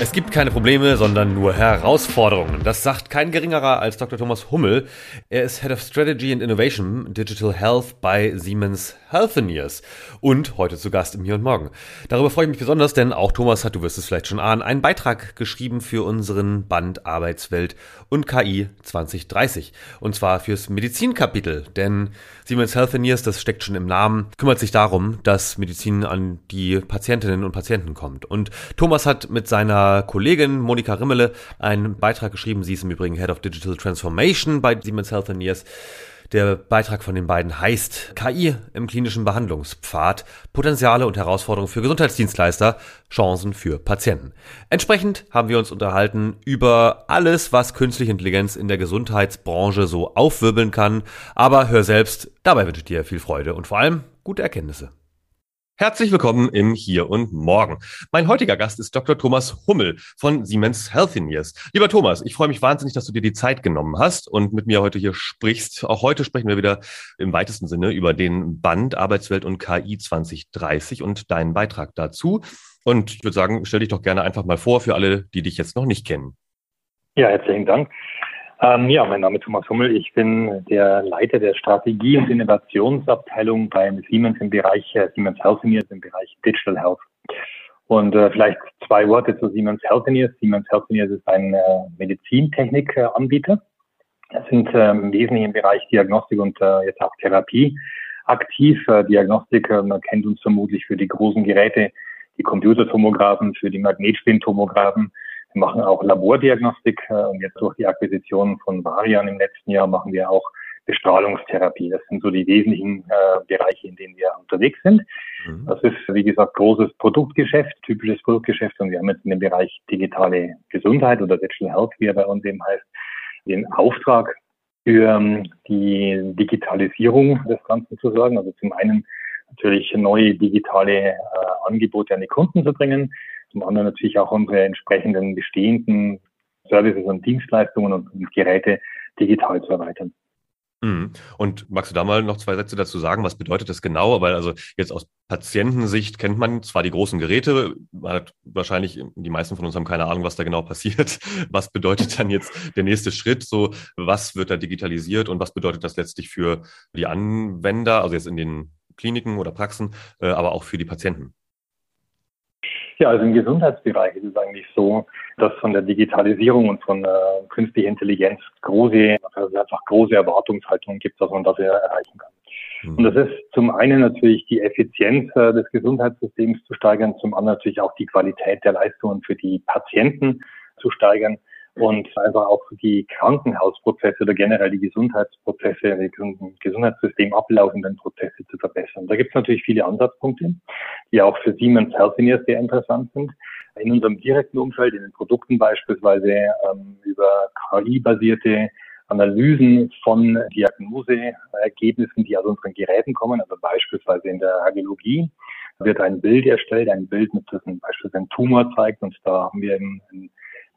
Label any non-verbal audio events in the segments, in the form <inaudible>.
Es gibt keine Probleme, sondern nur Herausforderungen. Das sagt kein geringerer als Dr. Thomas Hummel. Er ist Head of Strategy and Innovation Digital Health bei Siemens Healthineers und heute zu Gast im Hier und Morgen. Darüber freue ich mich besonders, denn auch Thomas hat, du wirst es vielleicht schon ahnen, einen Beitrag geschrieben für unseren Band Arbeitswelt und KI 2030. Und zwar fürs Medizinkapitel, denn Siemens Healthineers, das steckt schon im Namen, kümmert sich darum, dass Medizin an die Patientinnen und Patienten kommt. Und Thomas hat mit seiner Kollegin Monika Rimmele einen Beitrag geschrieben. Sie ist im Übrigen Head of Digital Transformation bei Siemens Healthineers. Der Beitrag von den beiden heißt KI im klinischen Behandlungspfad, Potenziale und Herausforderungen für Gesundheitsdienstleister, Chancen für Patienten. Entsprechend haben wir uns unterhalten über alles, was künstliche Intelligenz in der Gesundheitsbranche so aufwirbeln kann. Aber hör selbst, dabei wünsche ich dir viel Freude und vor allem gute Erkenntnisse. Herzlich willkommen im Hier und Morgen. Mein heutiger Gast ist Dr. Thomas Hummel von Siemens Healthineers. Lieber Thomas, ich freue mich wahnsinnig, dass du dir die Zeit genommen hast und mit mir heute hier sprichst. Auch heute sprechen wir wieder im weitesten Sinne über den Band Arbeitswelt und KI 2030 und deinen Beitrag dazu. Und ich würde sagen, stell dich doch gerne einfach mal vor für alle, die dich jetzt noch nicht kennen. Ja, herzlichen Dank. Ähm, ja, mein Name ist Thomas Hummel. Ich bin der Leiter der Strategie- und Innovationsabteilung beim Siemens im Bereich äh, Siemens Healthineers im Bereich Digital Health. Und äh, vielleicht zwei Worte zu Siemens Healthineers. Siemens Healthineers ist ein äh, Medizintechnik-Anbieter. Wir sind äh, im Wesentlichen im Bereich Diagnostik und äh, jetzt auch Therapie aktiv. Äh, Diagnostik, äh, man kennt uns vermutlich für die großen Geräte, die Computertomographen, für die Magnetspintomographen wir machen auch Labordiagnostik äh, und jetzt durch die Akquisition von Varian im letzten Jahr machen wir auch Bestrahlungstherapie. Das sind so die wesentlichen äh, Bereiche, in denen wir unterwegs sind. Mhm. Das ist, wie gesagt, großes Produktgeschäft, typisches Produktgeschäft und wir haben jetzt in dem Bereich digitale Gesundheit oder Digital Health, wie er bei uns eben heißt, den Auftrag für ähm, die Digitalisierung des Ganzen zu sorgen. Also zum einen natürlich neue digitale äh, Angebote an die Kunden zu bringen, zum anderen natürlich auch unsere entsprechenden bestehenden Services und Dienstleistungen und, Geräte digital zu erweitern. Mhm. Und magst du da mal noch zwei Sätze dazu sagen? Was bedeutet das genau? Weil also jetzt aus Patientensicht kennt man zwar die großen Geräte, man hat wahrscheinlich, die meisten von uns haben keine Ahnung, was da genau passiert. <laughs> Was bedeutet dann jetzt der nächste Schritt? So, was wird da digitalisiert und was bedeutet das letztlich für die Anwender, also jetzt in den Kliniken oder Praxen, äh, aber auch für die Patienten? Ja, also im Gesundheitsbereich ist es eigentlich so, dass von der Digitalisierung und von äh, künstlicher Intelligenz große, also einfach große Erwartungshaltungen gibt, was man dafür erreichen kann. Mhm. Und das ist zum einen natürlich die Effizienz äh, des Gesundheitssystems zu steigern, zum anderen natürlich auch die Qualität der Leistungen für die Patienten zu steigern und einfach auch die Krankenhausprozesse oder generell die Gesundheitsprozesse, die Gesundheitssystem ablaufenden Prozesse zu verbessern. Da gibt es natürlich viele Ansatzpunkte, die auch für Siemens Healthineers sehr interessant sind. In unserem direkten Umfeld, in den Produkten beispielsweise ähm, über KI-basierte Analysen von Diagnoseergebnissen, die aus unseren Geräten kommen, also beispielsweise in der Radiologie wird ein Bild erstellt, ein Bild, mit das beispielsweise einen Tumor zeigt und da haben wir eben ein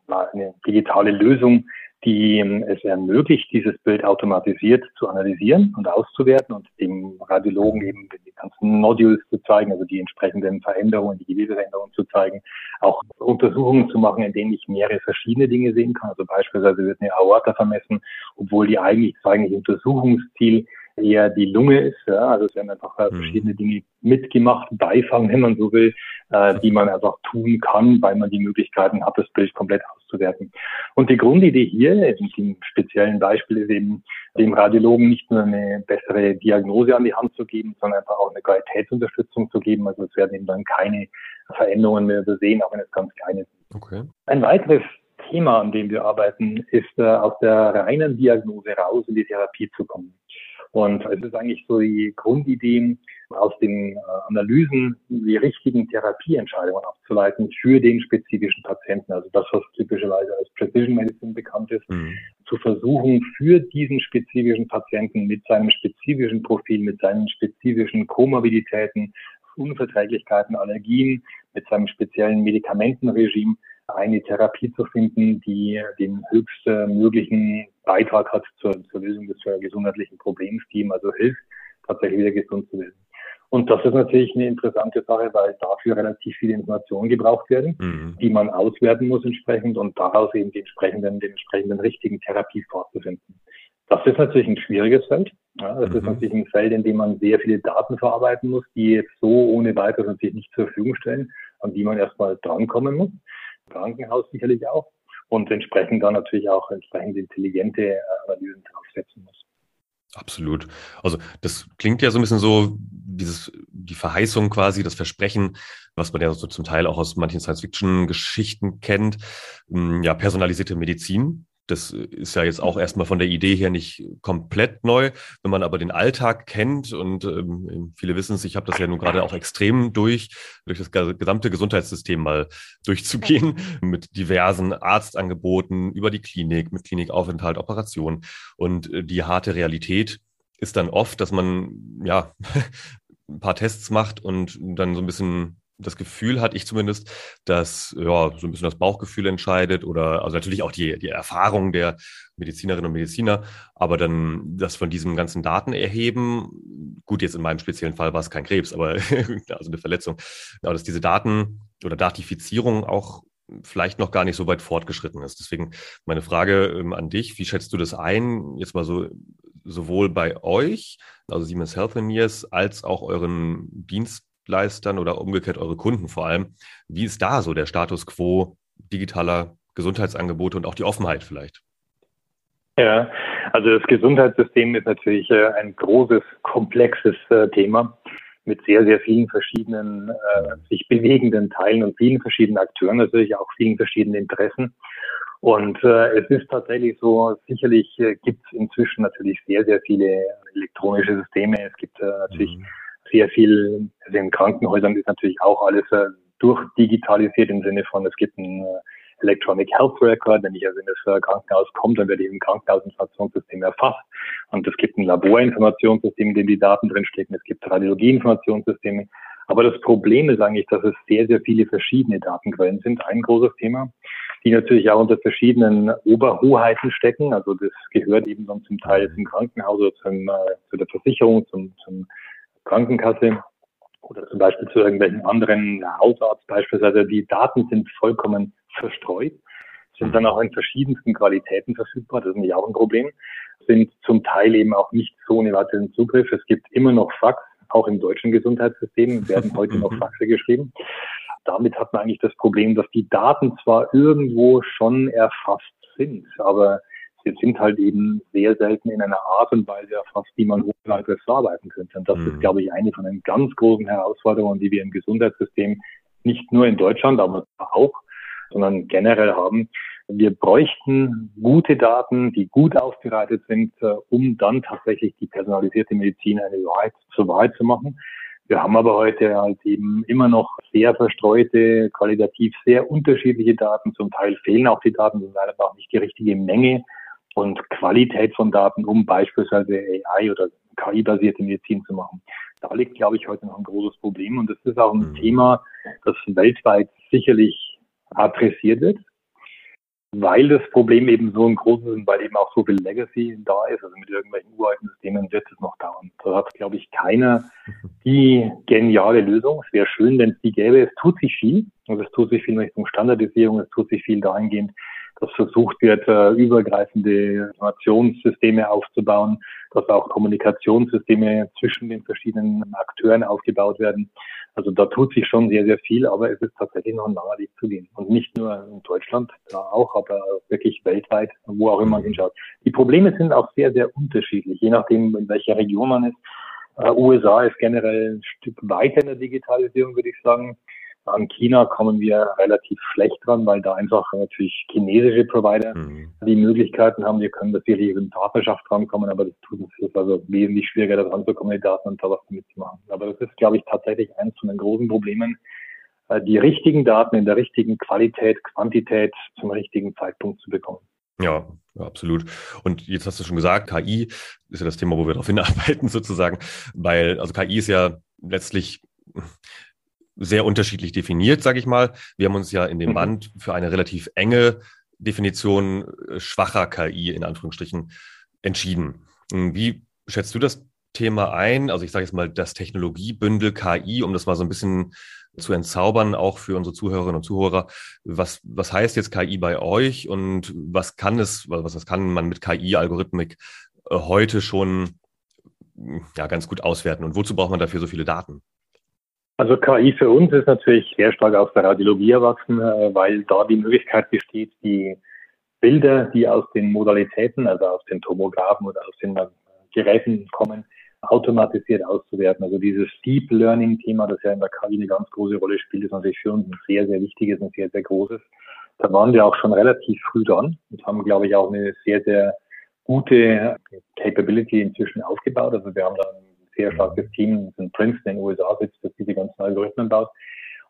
eine digitale Lösung, die ähm, es ermöglicht, dieses Bild automatisiert zu analysieren und auszuwerten und dem Radiologen eben die ganzen Nodules zu zeigen, also die entsprechenden Veränderungen, die Gewebeveränderungen zu zeigen, auch Untersuchungen zu machen, in denen ich mehrere verschiedene Dinge sehen kann. Also beispielsweise wird eine Aorta vermessen, obwohl die eigentlich das eigentliche Untersuchungsziel eher die Lunge ist. Ja? Also es werden einfach äh, verschiedene Dinge mitgemacht, Beifang, <laughs> wenn man so will, äh, die man einfach tun kann, weil man die Möglichkeiten hat, das Bild komplett auszuwerten. Und die Grundidee hier, in dem speziellen Beispiel, ist eben, dem Radiologen nicht nur eine bessere Diagnose an die Hand zu geben, sondern einfach auch eine Qualitätsunterstützung zu geben. Also es werden eben dann keine Veränderungen mehr übersehen, auch wenn es ganz kleine sind. Okay. Ein weiteres Thema, an dem wir arbeiten, ist äh, aus der reinen Diagnose raus in die Therapie zu kommen. Und es ist eigentlich so die Grundidee, aus den äh, Analysen die richtigen Therapieentscheidungen abzuleiten für den spezifischen Patienten. Also das, was typischerweise als Precision Medicine bekannt ist, mhm. zu versuchen, für diesen spezifischen Patienten mit seinem spezifischen Profil, mit seinen spezifischen Komorbiditäten, Unverträglichkeiten, Allergien, mit seinem speziellen Medikamentenregime eine Therapie zu finden, die den höchstmöglichen Beitrag hat zur, zur Lösung des gesundheitlichen Problems, die ihm also hilft, tatsächlich wieder gesund zu werden. Und das ist natürlich eine interessante Sache, weil dafür relativ viele Informationen gebraucht werden, mhm. die man auswerten muss entsprechend und daraus eben die entsprechenden, den entsprechenden richtigen Therapie fortzufinden. Das ist natürlich ein schwieriges Feld. Ja, das mhm. ist natürlich ein Feld, in dem man sehr viele Daten verarbeiten muss, die jetzt so ohne weiteres natürlich nicht zur Verfügung stellen, an die man erstmal drankommen muss. Krankenhaus sicherlich auch. Und entsprechend dann natürlich auch entsprechend intelligente äh, Analysen draufsetzen muss. Absolut. Also das klingt ja so ein bisschen so, dieses, die Verheißung quasi, das Versprechen, was man ja so zum Teil auch aus manchen Science-Fiction-Geschichten kennt. Hm, ja, personalisierte Medizin, das ist ja jetzt auch erstmal von der Idee her nicht komplett neu. Wenn man aber den Alltag kennt und ähm, viele wissen es, ich habe das ja nun gerade auch extrem durch, durch das gesamte Gesundheitssystem mal durchzugehen <laughs> mit diversen Arztangeboten über die Klinik, mit Klinikaufenthalt, Operation. Und äh, die harte Realität ist dann oft, dass man ja <laughs> ein paar Tests macht und dann so ein bisschen das Gefühl hatte ich zumindest, dass ja so ein bisschen das Bauchgefühl entscheidet oder also natürlich auch die, die Erfahrung der Medizinerinnen und Mediziner, aber dann das von diesem ganzen Daten erheben, gut, jetzt in meinem speziellen Fall war es kein Krebs, aber <laughs> also eine Verletzung, aber dass diese Daten oder Datifizierung auch vielleicht noch gar nicht so weit fortgeschritten ist. Deswegen meine Frage ähm, an dich, wie schätzt du das ein, jetzt mal so sowohl bei euch, also Siemens Health Years, als auch euren Dienst Dienstleistern oder umgekehrt eure Kunden vor allem. Wie ist da so der Status quo digitaler Gesundheitsangebote und auch die Offenheit vielleicht? Ja, also das Gesundheitssystem ist natürlich äh, ein großes, komplexes äh, Thema mit sehr, sehr vielen verschiedenen äh, sich bewegenden Teilen und vielen verschiedenen Akteuren, natürlich auch vielen verschiedenen Interessen. Und äh, es ist tatsächlich so, sicherlich äh, gibt es inzwischen natürlich sehr, sehr viele elektronische Systeme. Es gibt äh, natürlich mhm sehr viel, also in Krankenhäusern ist natürlich auch alles äh, durchdigitalisiert im Sinne von, es gibt ein äh, Electronic Health Record. Wenn ich also in das äh, Krankenhaus komme, dann werde ich im Krankenhausinformationssystem erfasst. Und es gibt ein Laborinformationssystem, in dem die Daten drinstecken. Es gibt Radiologieinformationssysteme. Aber das Problem ist eigentlich, dass es sehr, sehr viele verschiedene Datenquellen sind. Ein großes Thema, die natürlich auch unter verschiedenen Oberhoheiten stecken. Also das gehört eben dann zum Teil zum Krankenhaus oder zum, äh, zu der Versicherung, zum, zum Krankenkasse oder zum Beispiel zu irgendwelchen anderen Hausarzt beispielsweise. Die Daten sind vollkommen verstreut, sind dann auch in verschiedensten Qualitäten verfügbar. Das ist nämlich auch ein Problem. Sind zum Teil eben auch nicht so ohne weiteren Zugriff. Es gibt immer noch Fax, auch im deutschen Gesundheitssystem werden <laughs> heute noch Faxe geschrieben. Damit hat man eigentlich das Problem, dass die Daten zwar irgendwo schon erfasst sind, aber sie sind halt eben sehr selten in einer Art und Weise erfasst, die man hochleitend verarbeiten könnte. Und das mhm. ist, glaube ich, eine von den ganz großen Herausforderungen, die wir im Gesundheitssystem nicht nur in Deutschland, aber auch, sondern generell haben. Wir bräuchten gute Daten, die gut aufbereitet sind, äh, um dann tatsächlich die personalisierte Medizin eine Wahrheit zur Wahrheit zu machen. Wir haben aber heute halt eben immer noch sehr verstreute, qualitativ sehr unterschiedliche Daten. Zum Teil fehlen auch die Daten, das ist leider auch nicht die richtige Menge und Qualität von Daten, um beispielsweise AI oder KI-basierte Medizin zu machen. Da liegt, glaube ich, heute noch ein großes Problem und das ist auch ein mhm. Thema, das weltweit sicherlich adressiert wird, weil das Problem eben so ein großes ist und weil eben auch so viel Legacy da ist, also mit irgendwelchen uralten Systemen wird es noch dauern. Da hat, glaube ich, keiner die geniale Lösung. Es wäre schön, wenn es die gäbe. Es tut sich viel. Also es tut sich viel in Richtung Standardisierung, es tut sich viel dahingehend, dass versucht wird, äh, übergreifende Informationssysteme aufzubauen, dass auch Kommunikationssysteme zwischen den verschiedenen Akteuren aufgebaut werden. Also da tut sich schon sehr, sehr viel, aber es ist tatsächlich noch ein langer Weg zu gehen. Und nicht nur in Deutschland, da auch, aber wirklich weltweit, wo auch immer man hinschaut. Die Probleme sind auch sehr, sehr unterschiedlich, je nachdem, in welcher Region man ist. Uh, USA ist generell ein Stück weiter in der Digitalisierung, würde ich sagen. An China kommen wir relativ schlecht dran, weil da einfach natürlich chinesische Provider mhm. die Möglichkeiten haben. Wir können natürlich in Partnerschaft rankommen, aber das tut es also wesentlich schwieriger, da ranzukommen, die Daten und da was damit zu machen. Aber das ist, glaube ich, tatsächlich eines von den großen Problemen, äh, die richtigen Daten in der richtigen Qualität, Quantität zum richtigen Zeitpunkt zu bekommen. Ja, absolut. Und jetzt hast du schon gesagt, KI ist ja das Thema, wo wir darauf <laughs> hinarbeiten sozusagen, weil also KI ist ja letztlich sehr unterschiedlich definiert, sage ich mal. Wir haben uns ja in dem mhm. Band für eine relativ enge Definition äh, schwacher KI in Anführungsstrichen entschieden. Hm, wie schätzt du das Thema ein? Also ich sage jetzt mal das Technologiebündel KI, um das mal so ein bisschen zu entzaubern, auch für unsere Zuhörerinnen und Zuhörer. Was, was heißt jetzt KI bei euch und was kann es, was, was kann man mit KI-Algorithmik äh, heute schon ja, ganz gut auswerten und wozu braucht man dafür so viele Daten? Also KI für uns ist natürlich sehr stark aus der Radiologie erwachsen, äh, weil da die Möglichkeit besteht, die Bilder, die aus den Modalitäten, also aus den Tomographen oder aus den äh, Geräten kommen, automatisiert auszuwerten. Also dieses Deep Learning Thema, das ja in der KI eine ganz große Rolle spielt, ist natürlich für uns ein sehr, sehr wichtiges und sehr, sehr großes. Da waren wir auch schon relativ früh dran und haben, glaube ich, auch eine sehr, sehr gute Capability inzwischen aufgebaut. Also wir haben da ein sehr starkes Team, das in Princeton in den USA sitzt, das diese ganzen Algorithmen baut.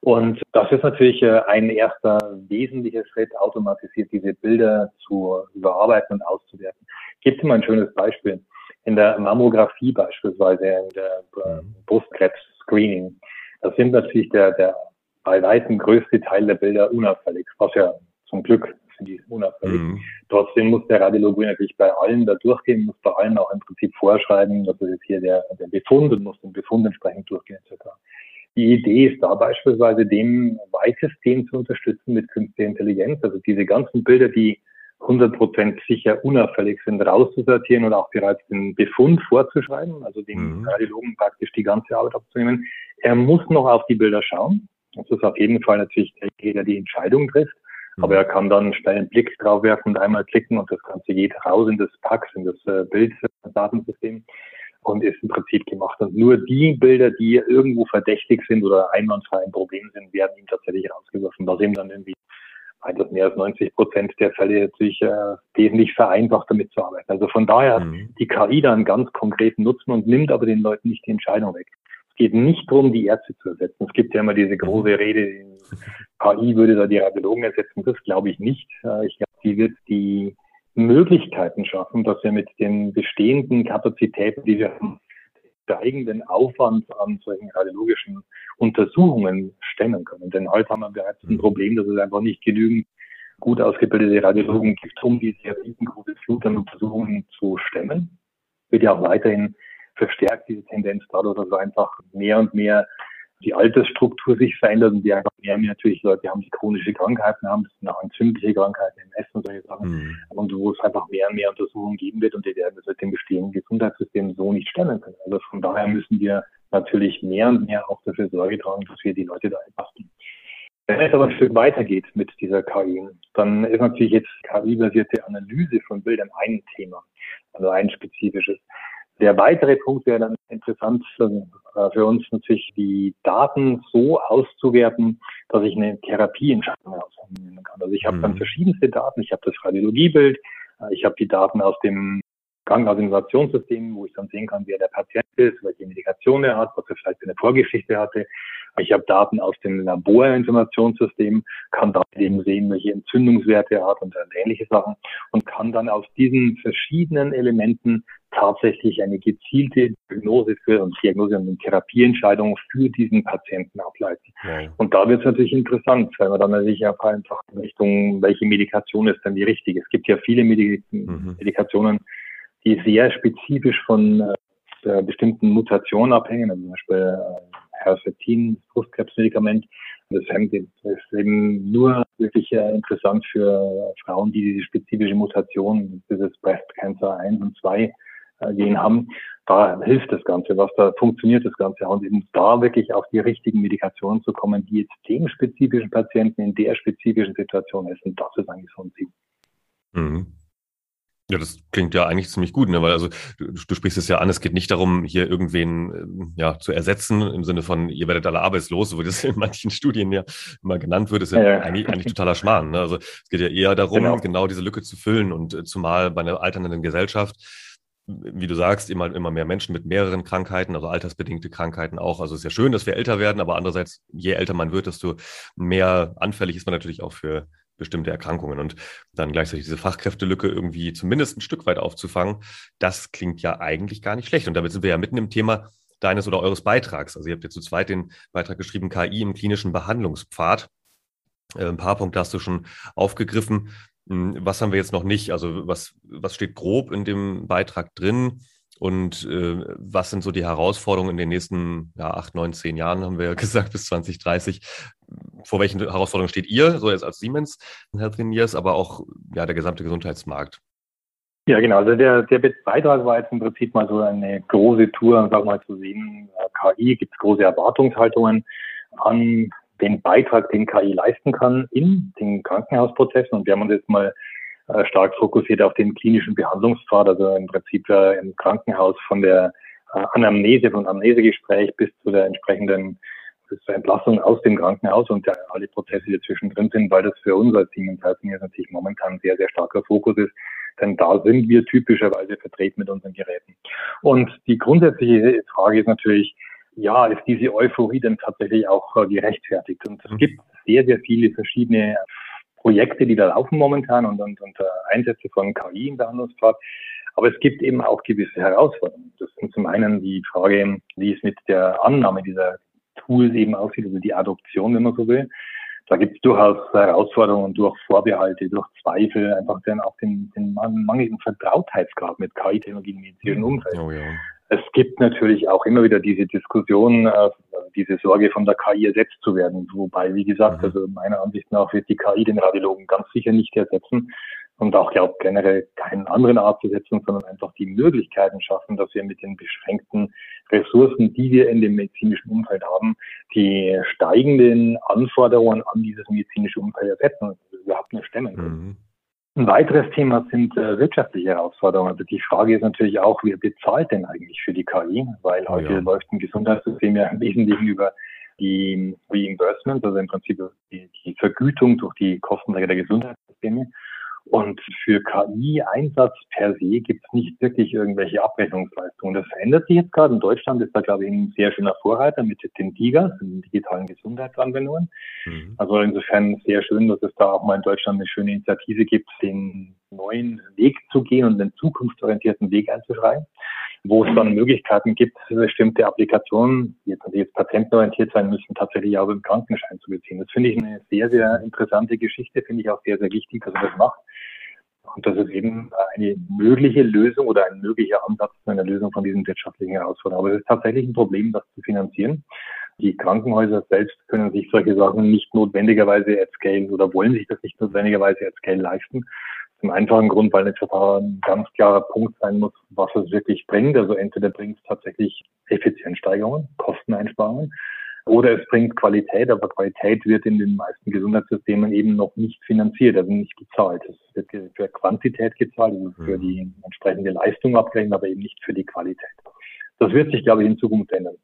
Und das ist natürlich äh, ein erster wesentlicher Schritt, automatisiert diese Bilder zu überarbeiten und auszuwerten. Gibt es mal ein schönes Beispiel. In der Mammographie beispielsweise, in der äh, mhm. Brustkrebs-Screening, da sind natürlich der, der bei weitem größte Teil der Bilder unauffällig, was ja zum Glück sind die unauffällig. Mhm. Trotzdem muss der Radiologe natürlich bei allen da durchgehen, muss bei allen auch im Prinzip vorschreiben, das ist jetzt hier der, der Befund und muss den Befund entsprechend durchgehen etc. Die Idee ist da beispielsweise, dem weitestgehend zu unterstützen mit künstlicher Intelligenz, also diese ganzen Bilder, die 100% sicher unauffällig sind, rauszusortieren und auch bereits den Befund vorzuschreiben, also dem mhm. Radiologen praktisch die ganze Arbeit abzunehmen. Er muss noch auf die Bilder schauen. Das ist auf jeden Fall natürlich der, der die Entscheidung trifft. Aber er kann dann schnell einen Blick drauf werfen und einmal klicken und das Ganze geht raus in das Pax, in das äh, Bilddatensystem und ist im Prinzip gemacht. Und nur die Bilder, die irgendwo verdächtig sind oder einwandfrei ein Problem sind, werden ihm tatsächlich rausgeworfen. Da sind dann irgendwie etwas mehr als 90 Prozent der Fälle natürlich äh, wesentlich vereinfacht damit zu arbeiten. Also von daher hat mhm. die KI da einen ganz konkreten Nutzen und nimmt aber den Leuten nicht die Entscheidung weg. Es geht nicht darum, die Ärzte zu ersetzen. Es gibt ja immer diese große mhm. Rede, KI würde da die Radiologen ersetzen. Das glaube ich nicht. Äh, ich glaube, die wird die Möglichkeiten schaffen, dass wir mit den bestehenden Kapazitäten, die wir haben, steigenden Aufwand an solchen radiologischen Untersuchungen stemmen können. Denn heute haben wir bereits ein mhm. Problem, dass es einfach nicht genügend gut ausgebildete Radiologen gibt, um diese riesengroße Flut an Untersuchungen zu stemmen. Wird ja auch weiterhin verstärkt diese Tendenz dadurch, dass einfach mehr und mehr die Altersstruktur sich verändert und die einfach mehr und mehr natürlich Leute haben, die chronische Krankheiten haben, das sind auch entzündliche Krankheiten, MS und solche Sachen, mhm. und wo es einfach mehr und mehr Untersuchungen geben wird und die werden das mit dem bestehenden Gesundheitssystem so nicht stemmen können. Also von daher müssen wir natürlich mehr und mehr auch dafür Sorge tragen, dass wir die Leute da entlasten. Wenn es aber ein Stück weitergeht mit dieser KI, dann ist natürlich jetzt KI-basierte Analyse von Bildern ein Thema, also ein spezifisches. Der weitere Punkt wäre dann interessant äh, für uns natürlich, die Daten so auszuwerten, dass ich eine Therapieentscheidung ausnehmen kann. Also ich habe mhm. dann verschiedenste Daten. Ich habe das Radiologiebild, äh, ich habe die Daten aus dem Krankenhausinformationssystem, wo ich dann sehen kann, wer der Patient ist, welche Medikation er hat, was er vielleicht für eine Vorgeschichte hatte. Ich habe Daten aus dem Laborinformationssystem, kann da eben sehen, welche Entzündungswerte er hat und ähnliche Sachen und kann dann aus diesen verschiedenen Elementen tatsächlich eine gezielte Diagnose für und Diagnose und Therapieentscheidung für diesen Patienten ableiten. Ja. Und da wird es natürlich interessant, weil man dann natürlich auch einfach in Richtung, welche Medikation ist denn die richtige. Es gibt ja viele Medik mhm. Medikationen, die sehr spezifisch von äh, bestimmten Mutationen abhängen, also zum Beispiel äh, Herceptin, Brustkrebsmedikament. Das hemmt ist eben nur wirklich äh, interessant für Frauen, die diese spezifische Mutation, dieses Breast Cancer 1 und 2 Gen haben. Da hilft das Ganze, was da funktioniert das Ganze. Und eben da wirklich auf die richtigen Medikationen zu kommen, die jetzt dem spezifischen Patienten in der spezifischen Situation ist. Und das ist eigentlich so ein Ziel. Mhm. Ja, das klingt ja eigentlich ziemlich gut, ne? weil also du, du sprichst es ja an, es geht nicht darum, hier irgendwen äh, ja, zu ersetzen, im Sinne von, ihr werdet alle arbeitslos, wo das in manchen Studien ja immer genannt wird, ist ja, ja. Eigentlich, eigentlich totaler Schmarrn. Ne? Also es geht ja eher darum, genau. genau diese Lücke zu füllen und äh, zumal bei einer alternden Gesellschaft, wie du sagst, immer, immer mehr Menschen mit mehreren Krankheiten, also altersbedingte Krankheiten auch. Also es ist ja schön, dass wir älter werden, aber andererseits, je älter man wird, desto mehr anfällig ist man natürlich auch für bestimmte Erkrankungen und dann gleichzeitig diese Fachkräftelücke irgendwie zumindest ein Stück weit aufzufangen, das klingt ja eigentlich gar nicht schlecht. Und damit sind wir ja mitten im Thema deines oder eures Beitrags. Also ihr habt ja zu zweit den Beitrag geschrieben, KI im klinischen Behandlungspfad. Äh, ein paar Punkte hast du schon aufgegriffen. Hm, was haben wir jetzt noch nicht? Also was, was steht grob in dem Beitrag drin? Und äh, was sind so die Herausforderungen in den nächsten ja, acht, neun, zehn Jahren, haben wir ja <laughs> gesagt, bis 2030? Vor welchen Herausforderungen steht ihr, so jetzt als Siemens Health Years, aber auch ja, der gesamte Gesundheitsmarkt? Ja, genau. Also der, der Beitrag war jetzt im Prinzip mal so eine große Tour, sag mal zu sehen, äh, KI gibt es große Erwartungshaltungen an den Beitrag, den KI leisten kann in den Krankenhausprozessen. Und wir haben uns jetzt mal äh, stark fokussiert auf den klinischen Behandlungspfad, also im Prinzip äh, im Krankenhaus von der äh, Anamnese, von Amnesegespräch bis zu der entsprechenden zur Entlassung aus dem Krankenhaus und alle Prozesse, die dazwischen drin sind, weil das für uns als Siemens Healthineers natürlich momentan sehr, sehr starker Fokus ist. Denn da sind wir typischerweise vertreten mit unseren Geräten. Und die grundsätzliche Frage ist natürlich, ja, ist diese Euphorie denn tatsächlich auch gerechtfertigt? Und es mhm. gibt sehr, sehr viele verschiedene Projekte, die da laufen momentan und, und, und äh, Einsätze von KI im Behandlungspfad. Aber es gibt eben auch gewisse Herausforderungen. Das sind zum einen die Frage, wie es mit der Annahme dieser Tools eben aussieht, also die Adoption, wenn man so will. Da gibt es durchaus Herausforderungen durch Vorbehalte, durch Zweifel, einfach dann auch den, den mangelnden Vertrautheitsgrad mit KI-Technologien im medizinischen Umfeld. Oh ja. Es gibt natürlich auch immer wieder diese Diskussion, äh, diese Sorge von der KI ersetzt zu werden. Wobei, wie gesagt, mhm. also meiner Ansicht nach wird die KI den Radiologen ganz sicher nicht ersetzen und auch glaube generell keinen anderen Art zu setzen, sondern einfach die Möglichkeiten schaffen, dass wir mit den beschränkten Ressourcen, die wir in dem medizinischen Umfeld haben, die steigenden Anforderungen an dieses medizinische Umfeld ersetzen, überhaupt nur stemmen können. Mhm. Ein weiteres Thema sind äh, wirtschaftliche Herausforderungen. Also die Frage ist natürlich auch, wer bezahlt denn eigentlich für die KI? Weil oh, heute ja. läuft ein Gesundheitssystem ja im Wesentlichen über die Reimbursement, also im Prinzip die, die Vergütung durch die Kostenträger der Gesundheitssysteme. Und für KI-Einsatz per se gibt es nicht wirklich irgendwelche Abrechnungsleistungen. Das verändert sich jetzt gerade. In Deutschland ist da, glaube ich, ein sehr schöner Vorreiter mit den DIGAs, den digitalen Gesundheitsanwendungen. Mhm. Also insofern sehr schön, dass es da auch mal in Deutschland eine schöne Initiative gibt, den neuen Weg zu gehen und den zukunftsorientierten Weg einzuschreiben wo es dann Möglichkeiten gibt, bestimmte Applikationen, die jetzt, die jetzt patientenorientiert sein müssen, tatsächlich auch im Krankenschein zu beziehen. Das finde ich eine sehr, sehr interessante Geschichte, finde ich auch sehr, sehr wichtig, dass man das macht. Und das ist eben eine mögliche Lösung oder ein möglicher Ansatz zu einer Lösung von diesen wirtschaftlichen Herausforderungen. Aber es ist tatsächlich ein Problem, das zu finanzieren. Die Krankenhäuser selbst können sich solche Sachen nicht notwendigerweise at scale oder wollen sich das nicht notwendigerweise at scale leisten. Zum einfachen Grund, weil jetzt ein ganz klarer Punkt sein muss, was es wirklich bringt. Also entweder bringt es tatsächlich Effizienzsteigerungen, Kosteneinsparungen, oder es bringt Qualität, aber Qualität wird in den meisten Gesundheitssystemen eben noch nicht finanziert, also nicht gezahlt. Es wird für Quantität gezahlt, also für mhm. die entsprechende Leistung abgerechnet, aber eben nicht für die Qualität. Das wird sich, glaube ich, in Zukunft ändern.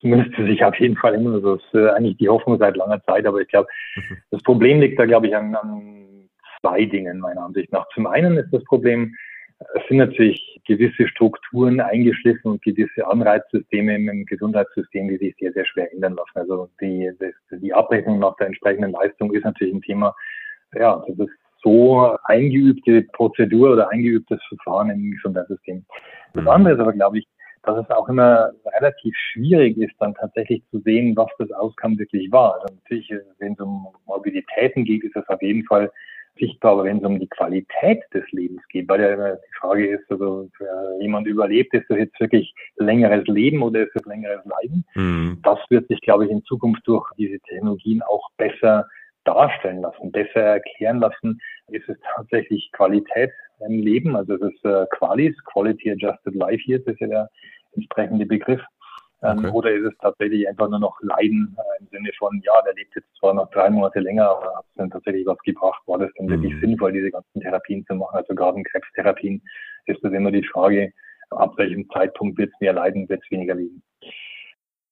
Zumindest sich auf jeden Fall immer. Das ist äh, eigentlich die Hoffnung seit langer Zeit, aber ich glaube, mhm. das Problem liegt da, glaube ich, an, an zwei Dingen meiner Ansicht nach. Zum einen ist das Problem, es sind natürlich gewisse Strukturen eingeschliffen und gewisse Anreizsysteme im Gesundheitssystem, die sich sehr, sehr schwer ändern lassen. Also die, die Abrechnung nach der entsprechenden Leistung ist natürlich ein Thema, ja, das ist so eingeübte Prozedur oder eingeübtes Verfahren im Gesundheitssystem. Das mhm. andere ist aber, glaube ich, dass es auch immer relativ schwierig ist, dann tatsächlich zu sehen, was das Outcome wirklich war. Also natürlich, wenn es um Mobilitäten geht, ist das auf jeden Fall sichtbar, aber wenn es um die Qualität des Lebens geht, weil ja die Frage ist, also jemand überlebt, ist das jetzt wirklich längeres Leben oder ist das längeres Leiden? Mhm. Das wird sich, glaube ich, in Zukunft durch diese Technologien auch besser darstellen lassen, besser erklären lassen. Ist es tatsächlich Qualität im Leben? Also es ist äh, Qualis, Quality Adjusted Life hier, das ist ja der entsprechende Begriff. Ähm, okay. Oder ist es tatsächlich einfach nur noch Leiden äh, im Sinne von, ja, der lebt jetzt zwar noch drei Monate länger, aber hat es dann tatsächlich was gebracht? War das denn wirklich mhm. sinnvoll, diese ganzen Therapien zu machen? Also gerade in Krebstherapien ist das immer die Frage, ab welchem Zeitpunkt wird es mehr leiden, wird es weniger liegen.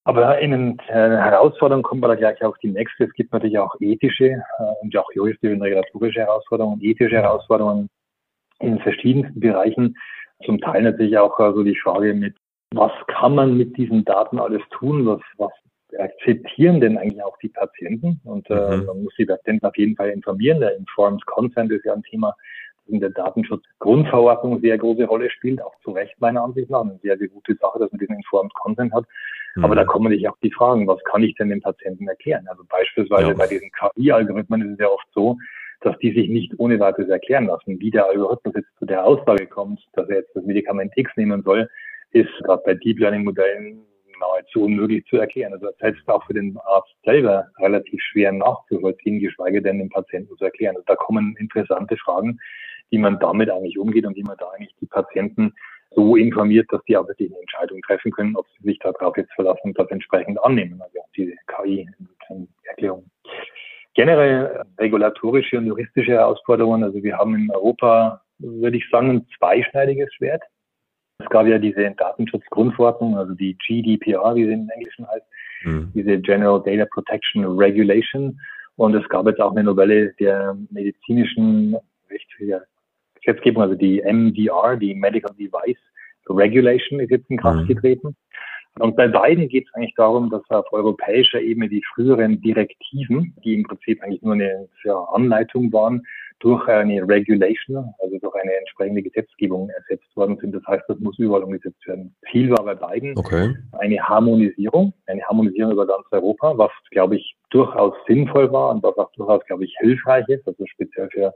Aber in den äh, Herausforderungen kommen wir da gleich auf die nächste. Es gibt natürlich auch ethische äh, und auch juristische und regulatorische Herausforderungen, ethische Herausforderungen in verschiedensten Bereichen. Zum Teil natürlich auch so also die Frage mit, was kann man mit diesen Daten alles tun? Was, was akzeptieren denn eigentlich auch die Patienten? Und äh, mhm. man muss die Patienten auf jeden Fall informieren. Der Informed Consent ist ja ein Thema, in der Datenschutzgrundverordnung sehr große Rolle spielt, auch zu Recht meiner Ansicht nach. Eine sehr, sehr gute Sache, dass man diesen Informed Consent hat. Mhm. Aber da kommen sich auch die Fragen, was kann ich denn dem Patienten erklären? Also beispielsweise ja. bei diesen KI-Algorithmen ist es ja oft so, dass die sich nicht ohne weiteres erklären lassen. Wie der Algorithmus jetzt zu der Aussage kommt, dass er jetzt das Medikament X nehmen soll, ist gerade bei Deep Learning Modellen nahezu unmöglich zu erklären. Also selbst auch für den Arzt selber relativ schwer nachzuvollziehen, geschweige denn dem Patienten zu erklären. Also da kommen interessante Fragen, wie man damit eigentlich umgeht und wie man da eigentlich die Patienten so informiert, dass die auch wirklich eine Entscheidung treffen können, ob sie sich darauf jetzt verlassen und das entsprechend annehmen, also diese KI-Erklärung. Generell regulatorische und juristische Herausforderungen. Also wir haben in Europa, würde ich sagen, ein zweischneidiges Schwert. Es gab ja diese Datenschutzgrundverordnung, also die GDPR, wie sie im Englischen heißt, mhm. diese General Data Protection Regulation. Und es gab jetzt auch eine Novelle der medizinischen Gesetzgebung, also die MDR, die Medical Device Regulation ist jetzt in Kraft mhm. getreten. Und bei beiden geht es eigentlich darum, dass auf europäischer Ebene die früheren Direktiven, die im Prinzip eigentlich nur eine Anleitung waren, durch eine Regulation, also durch eine entsprechende Gesetzgebung ersetzt worden sind. Das heißt, das muss überall umgesetzt werden. Ziel war bei beiden okay. eine Harmonisierung, eine Harmonisierung über ganz Europa, was, glaube ich, durchaus sinnvoll war und was auch durchaus, glaube ich, hilfreich ist, also speziell für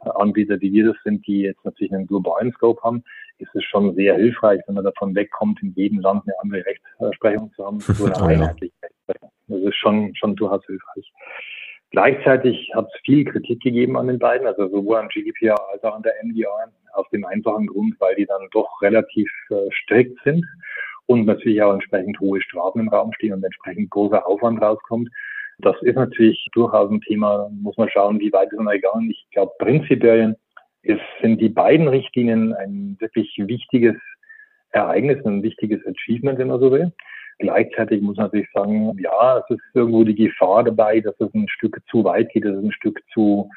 Anbieter, die wir das sind, die jetzt natürlich einen globalen Scope haben, ist es schon sehr hilfreich, wenn man davon wegkommt, in jedem Land eine andere Rechtsprechung zu haben, so eine oh, Rechtsprechung. Das ist schon, schon durchaus hilfreich. Gleichzeitig hat es viel Kritik gegeben an den beiden, also sowohl an GDPR als auch an der MDR, aus dem einfachen Grund, weil die dann doch relativ äh, strikt sind und natürlich auch entsprechend hohe Strafen im Raum stehen und entsprechend großer Aufwand rauskommt. Das ist natürlich durchaus ein Thema, muss man schauen, wie weit ist man gegangen. Ich glaube, prinzipiell ist, sind die beiden Richtlinien ein wirklich wichtiges Ereignis, ein wichtiges Achievement, wenn man so will. Gleichzeitig muss man natürlich sagen, ja, es ist irgendwo die Gefahr dabei, dass es ein Stück zu weit geht, dass es ein Stück zu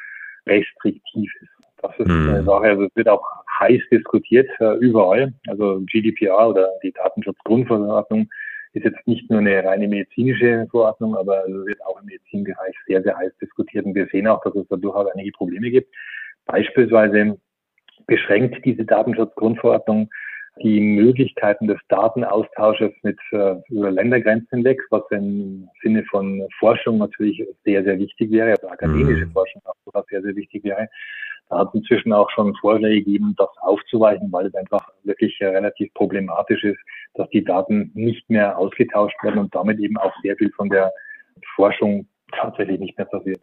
restriktiv ist. Das ist mhm. eine Sache, also es wird auch heiß diskutiert äh, überall. Also GDPR oder die Datenschutzgrundverordnung ist jetzt nicht nur eine reine medizinische Verordnung, aber wird auch im Medizinbereich sehr, sehr heiß diskutiert. Und wir sehen auch, dass es da durchaus einige Probleme gibt. Beispielsweise beschränkt diese Datenschutzgrundverordnung die Möglichkeiten des Datenaustausches mit äh, über Ländergrenzen hinweg, was im Sinne von Forschung natürlich sehr, sehr wichtig wäre, also akademische mhm. Forschung auch sehr, sehr wichtig wäre. Da hat es inzwischen auch schon Vorschläge gegeben, das aufzuweichen, weil es einfach wirklich äh, relativ problematisch ist, dass die Daten nicht mehr ausgetauscht werden und damit eben auch sehr viel von der Forschung tatsächlich nicht mehr passiert.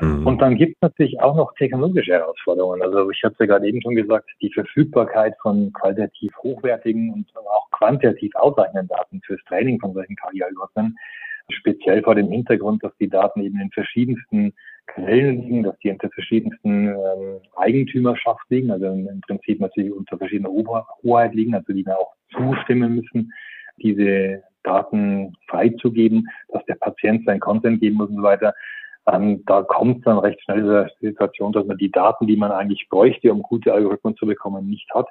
Mhm. Und dann gibt es natürlich auch noch technologische Herausforderungen. Also ich habe es ja gerade eben schon gesagt, die Verfügbarkeit von qualitativ hochwertigen und auch quantitativ ausreichenden Daten fürs Training von solchen KI-Algorithmen, speziell vor dem Hintergrund, dass die Daten eben in verschiedensten Quellen liegen, dass die unter verschiedensten ähm, Eigentümerschaft liegen, also im Prinzip natürlich unter verschiedener Hoheit liegen, also die wir auch zustimmen müssen, diese Daten freizugeben, dass der Patient seinen Content geben muss und so weiter. Ähm, da kommt dann recht schnell die Situation, dass man die Daten, die man eigentlich bräuchte, um gute Algorithmen zu bekommen, nicht hat.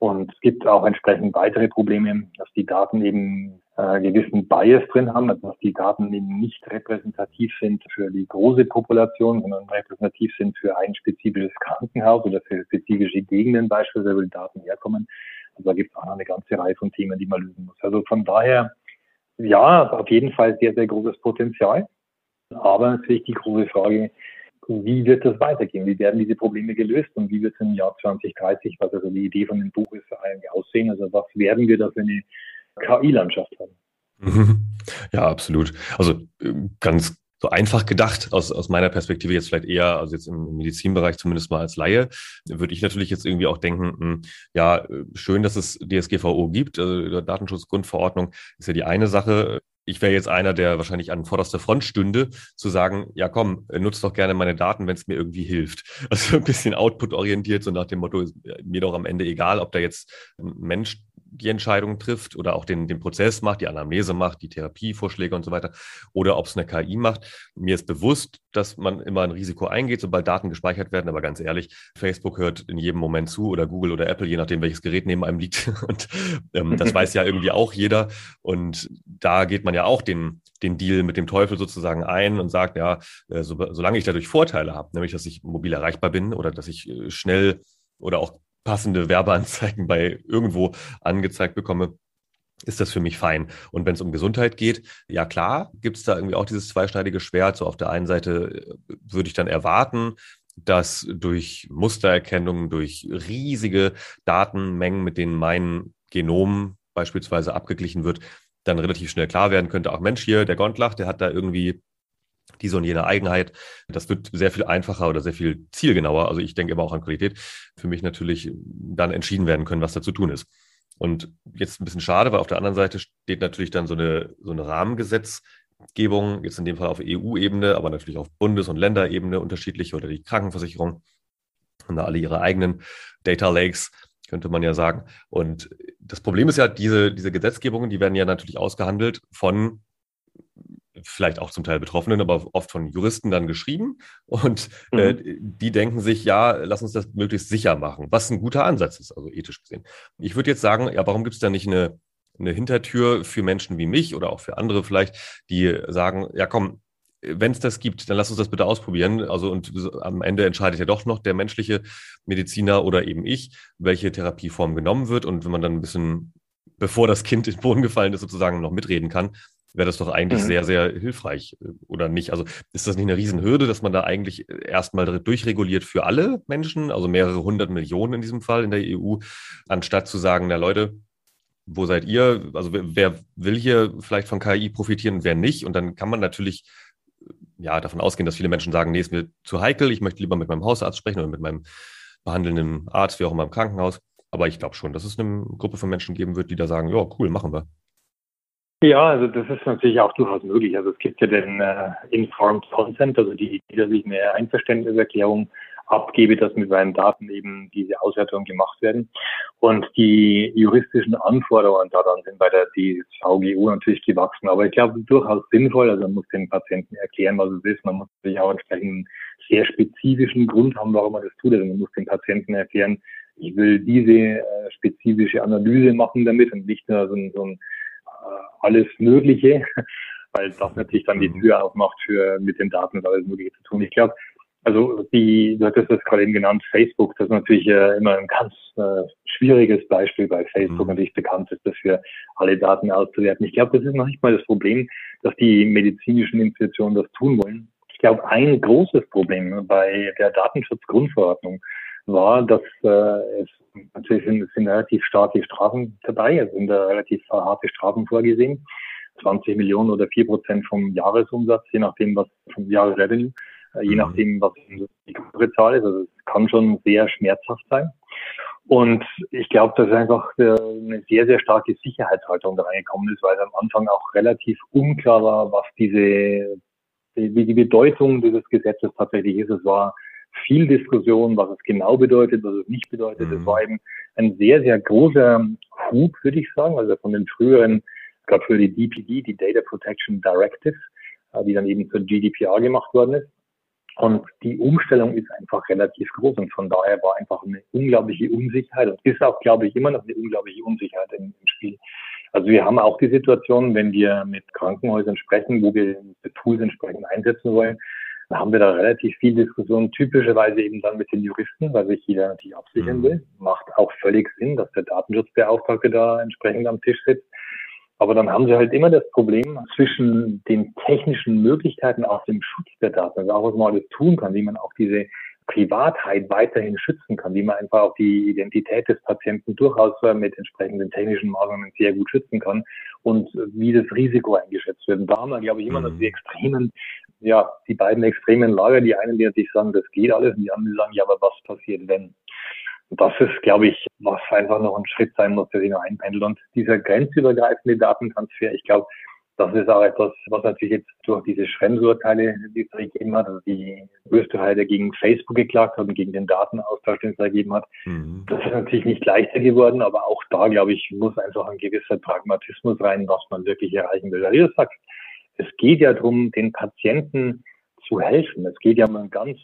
Und es gibt auch entsprechend weitere Probleme, dass die Daten eben äh, gewissen Bias drin haben, also dass die Daten eben nicht repräsentativ sind für die große Population, sondern repräsentativ sind für ein spezifisches Krankenhaus oder für spezifische Gegenden beispielsweise, wo die Daten herkommen. Also da gibt es auch noch eine ganze Reihe von Themen, die man lösen muss. Also von daher, ja, auf jeden Fall sehr, sehr großes Potenzial. Aber natürlich die große Frage, wie wird das weitergehen? Wie werden diese Probleme gelöst und wie wird es im Jahr 2030, was also die Idee von dem Buch ist, aussehen? Also was werden wir da für eine KI-Landschaft haben? Mhm. Ja, absolut. Also äh, ganz so einfach gedacht aus, aus meiner Perspektive jetzt vielleicht eher, also jetzt im Medizinbereich zumindest mal als Laie, würde ich natürlich jetzt irgendwie auch denken, hm, ja, schön, dass es DSGVO gibt, also Datenschutzgrundverordnung ist ja die eine Sache. Ich wäre jetzt einer, der wahrscheinlich an vorderster Front stünde, zu sagen, ja komm, nutzt doch gerne meine Daten, wenn es mir irgendwie hilft. Also ein bisschen output-orientiert, so nach dem Motto, mir doch am Ende egal, ob da jetzt ein Mensch die Entscheidung trifft oder auch den, den Prozess macht, die Anamnese macht, die Therapievorschläge und so weiter, oder ob es eine KI macht. Mir ist bewusst, dass man immer ein Risiko eingeht, sobald Daten gespeichert werden, aber ganz ehrlich, Facebook hört in jedem Moment zu oder Google oder Apple, je nachdem, welches Gerät neben einem liegt. <laughs> Und ähm, das weiß ja irgendwie auch jeder. Und da geht man ja auch den, den Deal mit dem Teufel sozusagen ein und sagt, ja, äh, so, solange ich dadurch Vorteile habe, nämlich dass ich mobil erreichbar bin oder dass ich äh, schnell oder auch passende Werbeanzeigen bei irgendwo angezeigt bekomme, ist das für mich fein. Und wenn es um Gesundheit geht, ja klar, gibt es da irgendwie auch dieses zweischneidige Schwert. So auf der einen Seite äh, würde ich dann erwarten, dass durch Mustererkennung, durch riesige Datenmengen, mit denen mein Genom beispielsweise abgeglichen wird, dann relativ schnell klar werden könnte, auch Mensch hier, der Gondlach, der hat da irgendwie diese und jene Eigenheit. Das wird sehr viel einfacher oder sehr viel zielgenauer. Also ich denke immer auch an Qualität. Für mich natürlich dann entschieden werden können, was da zu tun ist. Und jetzt ein bisschen schade, weil auf der anderen Seite steht natürlich dann so eine, so eine Rahmengesetzgebung, jetzt in dem Fall auf EU-Ebene, aber natürlich auf Bundes- und Länderebene unterschiedlich oder die Krankenversicherung haben da alle ihre eigenen Data Lakes, könnte man ja sagen. Und das Problem ist ja, diese, diese Gesetzgebungen, die werden ja natürlich ausgehandelt von vielleicht auch zum Teil Betroffenen, aber oft von Juristen dann geschrieben. Und äh, mhm. äh, die denken sich, ja, lass uns das möglichst sicher machen, was ein guter Ansatz ist, also ethisch gesehen. Ich würde jetzt sagen, ja, warum gibt es da nicht eine, eine Hintertür für Menschen wie mich oder auch für andere vielleicht, die sagen, ja, komm, wenn es das gibt, dann lass uns das bitte ausprobieren. Also und am Ende entscheidet ja doch noch der menschliche Mediziner oder eben ich, welche Therapieform genommen wird. Und wenn man dann ein bisschen, bevor das Kind in den Boden gefallen ist, sozusagen noch mitreden kann, wäre das doch eigentlich mhm. sehr, sehr hilfreich, äh, oder nicht? Also ist das nicht eine Riesenhürde, dass man da eigentlich erstmal durchreguliert für alle Menschen, also mehrere hundert Millionen in diesem Fall in der EU, anstatt zu sagen, na Leute, wo seid ihr? Also wer will hier vielleicht von KI profitieren wer nicht? Und dann kann man natürlich äh, ja davon ausgehen, dass viele Menschen sagen, nee, ist mir zu heikel, ich möchte lieber mit meinem Hausarzt sprechen oder mit meinem behandelnden Arzt, wie auch immer im Krankenhaus. Aber ich glaube schon, dass es eine Gruppe von Menschen geben wird, die da sagen, ja, cool, machen wir. Ja, also das ist natürlich auch durchaus möglich. Also es gibt ja den äh, Informed Consent, also die, die dass ich eine Einverständniserklärung abgebe, dass mit meinen Daten eben diese Auswertungen gemacht werden. Und die juristischen Anforderungen daran sind bei der DSVGU natürlich gewachsen. Aber ich glaube durchaus sinnvoll. Also man muss den Patienten erklären, was es ist. Man muss natürlich auch entsprechend einen sehr spezifischen Grund haben, warum man das tut. Also man muss den Patienten erklären, ich will diese äh, spezifische Analyse machen damit und nicht nur so ein, so ein alles Mögliche, <laughs> weil das natürlich dann die mhm. Tür aufmacht für mit den Daten alles Mögliche zu tun. Ich glaube, also die, du hattest das gerade eben genannt, Facebook, das ist natürlich äh, immer ein ganz äh, schwieriges Beispiel bei Facebook mhm. natürlich bekannt ist, dafür alle Daten auszuwerten. Ich glaube, das ist noch nicht mal das Problem, dass die medizinischen Institutionen das tun wollen. Ich glaube, ein großes Problem bei der Datenschutzgrundverordnung war, dass äh, es natürlich sind, es sind relativ starke Strafen dabei, es sind da relativ harte Strafen vorgesehen. 20 Millionen oder 4 Prozent vom Jahresumsatz, je nachdem, was vom Jahresrevenue, äh, je mhm. nachdem, was die größere Zahl ist. Also es kann schon sehr schmerzhaft sein. Und ich glaube, dass einfach äh, eine sehr, sehr starke Sicherheitshaltung da reingekommen ist, weil am Anfang auch relativ unklar war, was diese, wie die Bedeutung dieses Gesetzes tatsächlich ist. Es war viel Diskussion, was es genau bedeutet, was es nicht bedeutet. Es mhm. war eben ein sehr, sehr großer Hub, würde ich sagen, also von den früheren, gerade für die DPD, die Data Protection Directive, äh, die dann eben zur GDPR gemacht worden ist. Und die Umstellung ist einfach relativ groß und von daher war einfach eine unglaubliche Unsicherheit und ist auch, glaube ich, immer noch eine unglaubliche Unsicherheit im, im Spiel. Also wir haben auch die Situation, wenn wir mit Krankenhäusern sprechen, wo wir die Tools entsprechend einsetzen wollen, da haben wir da relativ viel Diskussion, typischerweise eben dann mit den Juristen, weil sich jeder natürlich absichern mhm. will. Macht auch völlig Sinn, dass der Datenschutzbeauftragte da entsprechend am Tisch sitzt. Aber dann haben sie halt immer das Problem zwischen den technischen Möglichkeiten auch dem Schutz der Daten, also auch was man alles tun kann, wie man auch diese Privatheit weiterhin schützen kann, wie man einfach auch die Identität des Patienten durchaus mit entsprechenden technischen Maßnahmen sehr gut schützen kann und wie das Risiko eingeschätzt wird. Und da haben wir, glaube ich, immer noch mhm. die extremen ja, die beiden extremen Lager, die einen, die natürlich sagen, das geht alles, und die anderen, die sagen, ja, aber was passiert, wenn? Und das ist, glaube ich, was einfach noch ein Schritt sein muss, der sich noch einpendelt. Und dieser grenzübergreifende Datentransfer, ich glaube, das ist auch etwas, was natürlich jetzt durch diese Schrems-Urteile, die es gegeben hat, also die Österreicher gegen Facebook geklagt hat und gegen den Datenaustausch, den es ergeben hat. Mhm. Das ist natürlich nicht leichter geworden, aber auch da, glaube ich, muss einfach ein gewisser Pragmatismus rein, was man wirklich erreichen will. Wie du sagst, es geht ja darum, den Patienten zu helfen. Es geht ja um ein ganz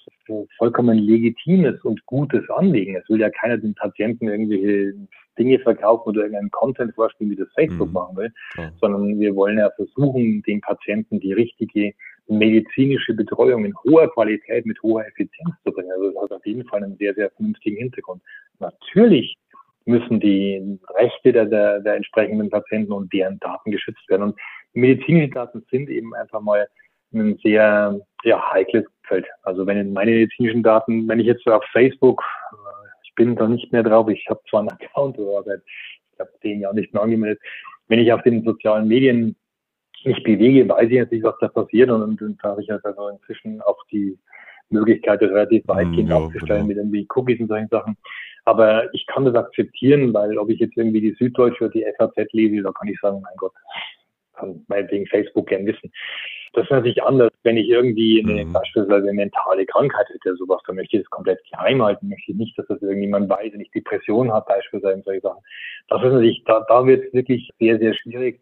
vollkommen legitimes und gutes Anliegen. Es will ja keiner den Patienten irgendwelche Dinge verkaufen oder irgendeinen Content vorspielen, wie das Facebook mhm. machen will, ja. sondern wir wollen ja versuchen, den Patienten die richtige medizinische Betreuung in hoher Qualität mit hoher Effizienz zu bringen. Also das hat auf jeden Fall einen sehr, sehr vernünftigen Hintergrund. Natürlich müssen die Rechte der, der, der entsprechenden Patienten und deren Daten geschützt werden. Und medizinische Daten sind eben einfach mal ein sehr ja, heikles Feld. Also wenn meine medizinischen Daten, wenn ich jetzt auf Facebook, äh, ich bin da nicht mehr drauf, ich habe zwar einen Account, aber seit ich glaube zehn Jahren nicht mehr angemeldet. Wenn ich auf den sozialen Medien mich bewege, weiß ich natürlich, was da passiert und, und, und da habe ich also inzwischen auch die Möglichkeit, das relativ weitgehend ja, aufzustellen genau. mit irgendwie Cookies und solchen Sachen. Aber ich kann das akzeptieren, weil ob ich jetzt irgendwie die Süddeutsche oder die FAZ lese, da kann ich sagen, mein Gott, kann meinetwegen Facebook gern wissen. Das ist natürlich anders, wenn ich irgendwie eine, mhm. beispielsweise eine mentale Krankheit hätte, sowas, dann möchte ich das komplett geheim halten, möchte ich nicht, dass das irgendjemand weiß, wenn ich Depression habe, beispielsweise solche Sachen. Das ist natürlich, da, da wird es wirklich sehr, sehr schwierig.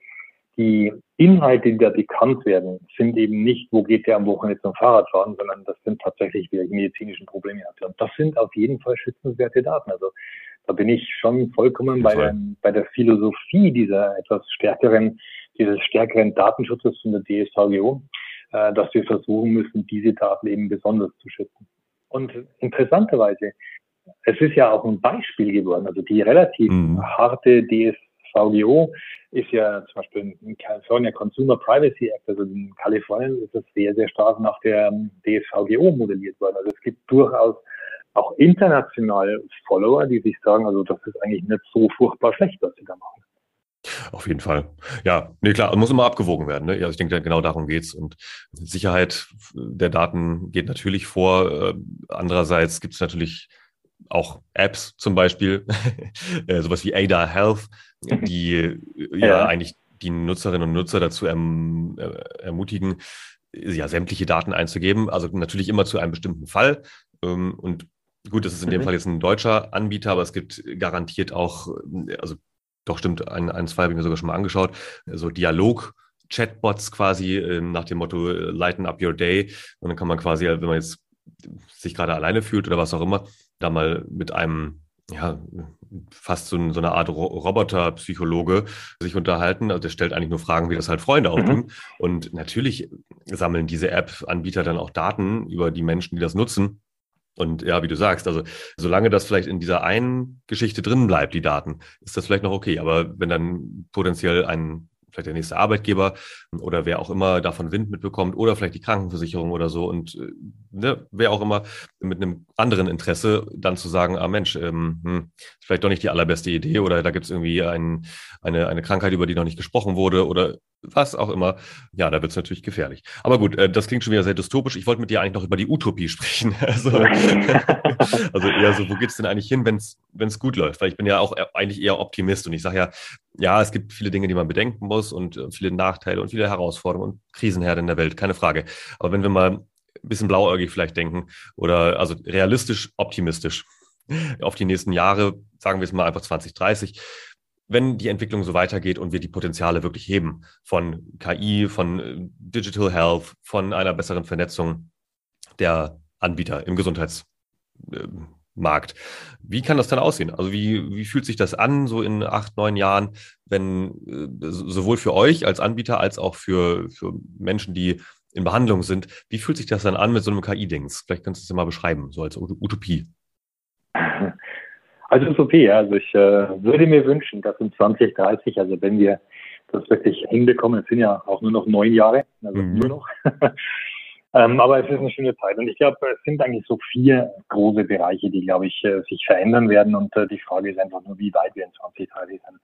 Die Inhalte, die da bekannt werden, sind eben nicht, wo geht der am Wochenende zum Fahrradfahren, sondern das sind tatsächlich, wie ich medizinischen Probleme hatte. Und das sind auf jeden Fall schützenswerte Daten. Also da bin ich schon vollkommen bei der, bei der Philosophie dieser etwas stärkeren dieses stärkeren Datenschutzes von der DSHGO, äh, dass wir versuchen müssen, diese Daten eben besonders zu schützen. Und interessanterweise, es ist ja auch ein Beispiel geworden, also die relativ mhm. harte DSVGO ist ja zum Beispiel in California Consumer Privacy Act, also in Kalifornien ist das sehr, sehr stark nach der DSVGO modelliert worden. Also es gibt durchaus auch international Follower, die sich sagen, also das ist eigentlich nicht so furchtbar schlecht, was sie da machen. Auf jeden Fall. Ja, nee, klar, muss immer abgewogen werden. Ne? Ja, ich denke, genau darum geht's. Und Sicherheit der Daten geht natürlich vor. Äh, andererseits gibt es natürlich auch Apps zum Beispiel, <laughs> äh, sowas wie Ada Health, die äh, <laughs> ja. ja eigentlich die Nutzerinnen und Nutzer dazu erm, ermutigen, ja, sämtliche Daten einzugeben. Also natürlich immer zu einem bestimmten Fall. Ähm, und gut, das ist in dem mhm. Fall jetzt ein deutscher Anbieter, aber es gibt garantiert auch, also doch stimmt, ein, ein zwei habe ich mir sogar schon mal angeschaut. So Dialog. Chatbots quasi äh, nach dem Motto äh, Lighten up your day. Und dann kann man quasi, wenn man jetzt sich gerade alleine fühlt oder was auch immer, da mal mit einem, ja, fast so, so eine Art Roboter-Psychologe sich unterhalten. Also der stellt eigentlich nur Fragen, wie das halt Freunde auch mhm. tun. Und natürlich sammeln diese App-Anbieter dann auch Daten über die Menschen, die das nutzen. Und ja, wie du sagst, also solange das vielleicht in dieser einen Geschichte drin bleibt, die Daten, ist das vielleicht noch okay. Aber wenn dann potenziell ein vielleicht der nächste Arbeitgeber oder wer auch immer davon Wind mitbekommt oder vielleicht die Krankenversicherung oder so und äh, ne, wer auch immer mit einem anderen Interesse dann zu sagen, ah Mensch, ähm, hm, vielleicht doch nicht die allerbeste Idee oder da gibt es irgendwie ein, eine, eine Krankheit, über die noch nicht gesprochen wurde oder was auch immer. Ja, da wird es natürlich gefährlich. Aber gut, äh, das klingt schon wieder sehr dystopisch. Ich wollte mit dir eigentlich noch über die Utopie <laughs> sprechen. Also, <laughs> also eher so, wo geht es denn eigentlich hin, wenn es gut läuft? Weil ich bin ja auch eigentlich eher Optimist und ich sage ja, ja, es gibt viele Dinge, die man bedenken muss und äh, viele Nachteile und viele Herausforderungen und Krisenherde in der Welt, keine Frage. Aber wenn wir mal ein bisschen blauäugig vielleicht denken oder also realistisch optimistisch auf die nächsten Jahre, sagen wir es mal einfach 2030, wenn die Entwicklung so weitergeht und wir die Potenziale wirklich heben von KI, von äh, Digital Health, von einer besseren Vernetzung der Anbieter im Gesundheits äh. Wie kann das dann aussehen? Also wie, wie fühlt sich das an, so in acht, neun Jahren, wenn äh, sowohl für euch als Anbieter als auch für, für Menschen, die in Behandlung sind, wie fühlt sich das dann an mit so einem KI-Dings? Vielleicht kannst du es ja mal beschreiben, so als Utopie. Also Utopie, ja. Also ich äh, würde mir wünschen, dass in 2030, also wenn wir das wirklich hinbekommen, es sind ja auch nur noch neun Jahre, also mhm. nur noch, <laughs> Ähm, aber es ist eine schöne Zeit. Und ich glaube, es sind eigentlich so vier große Bereiche, die, glaube ich, äh, sich verändern werden. Und äh, die Frage ist einfach nur, wie weit wir in 2030 sind.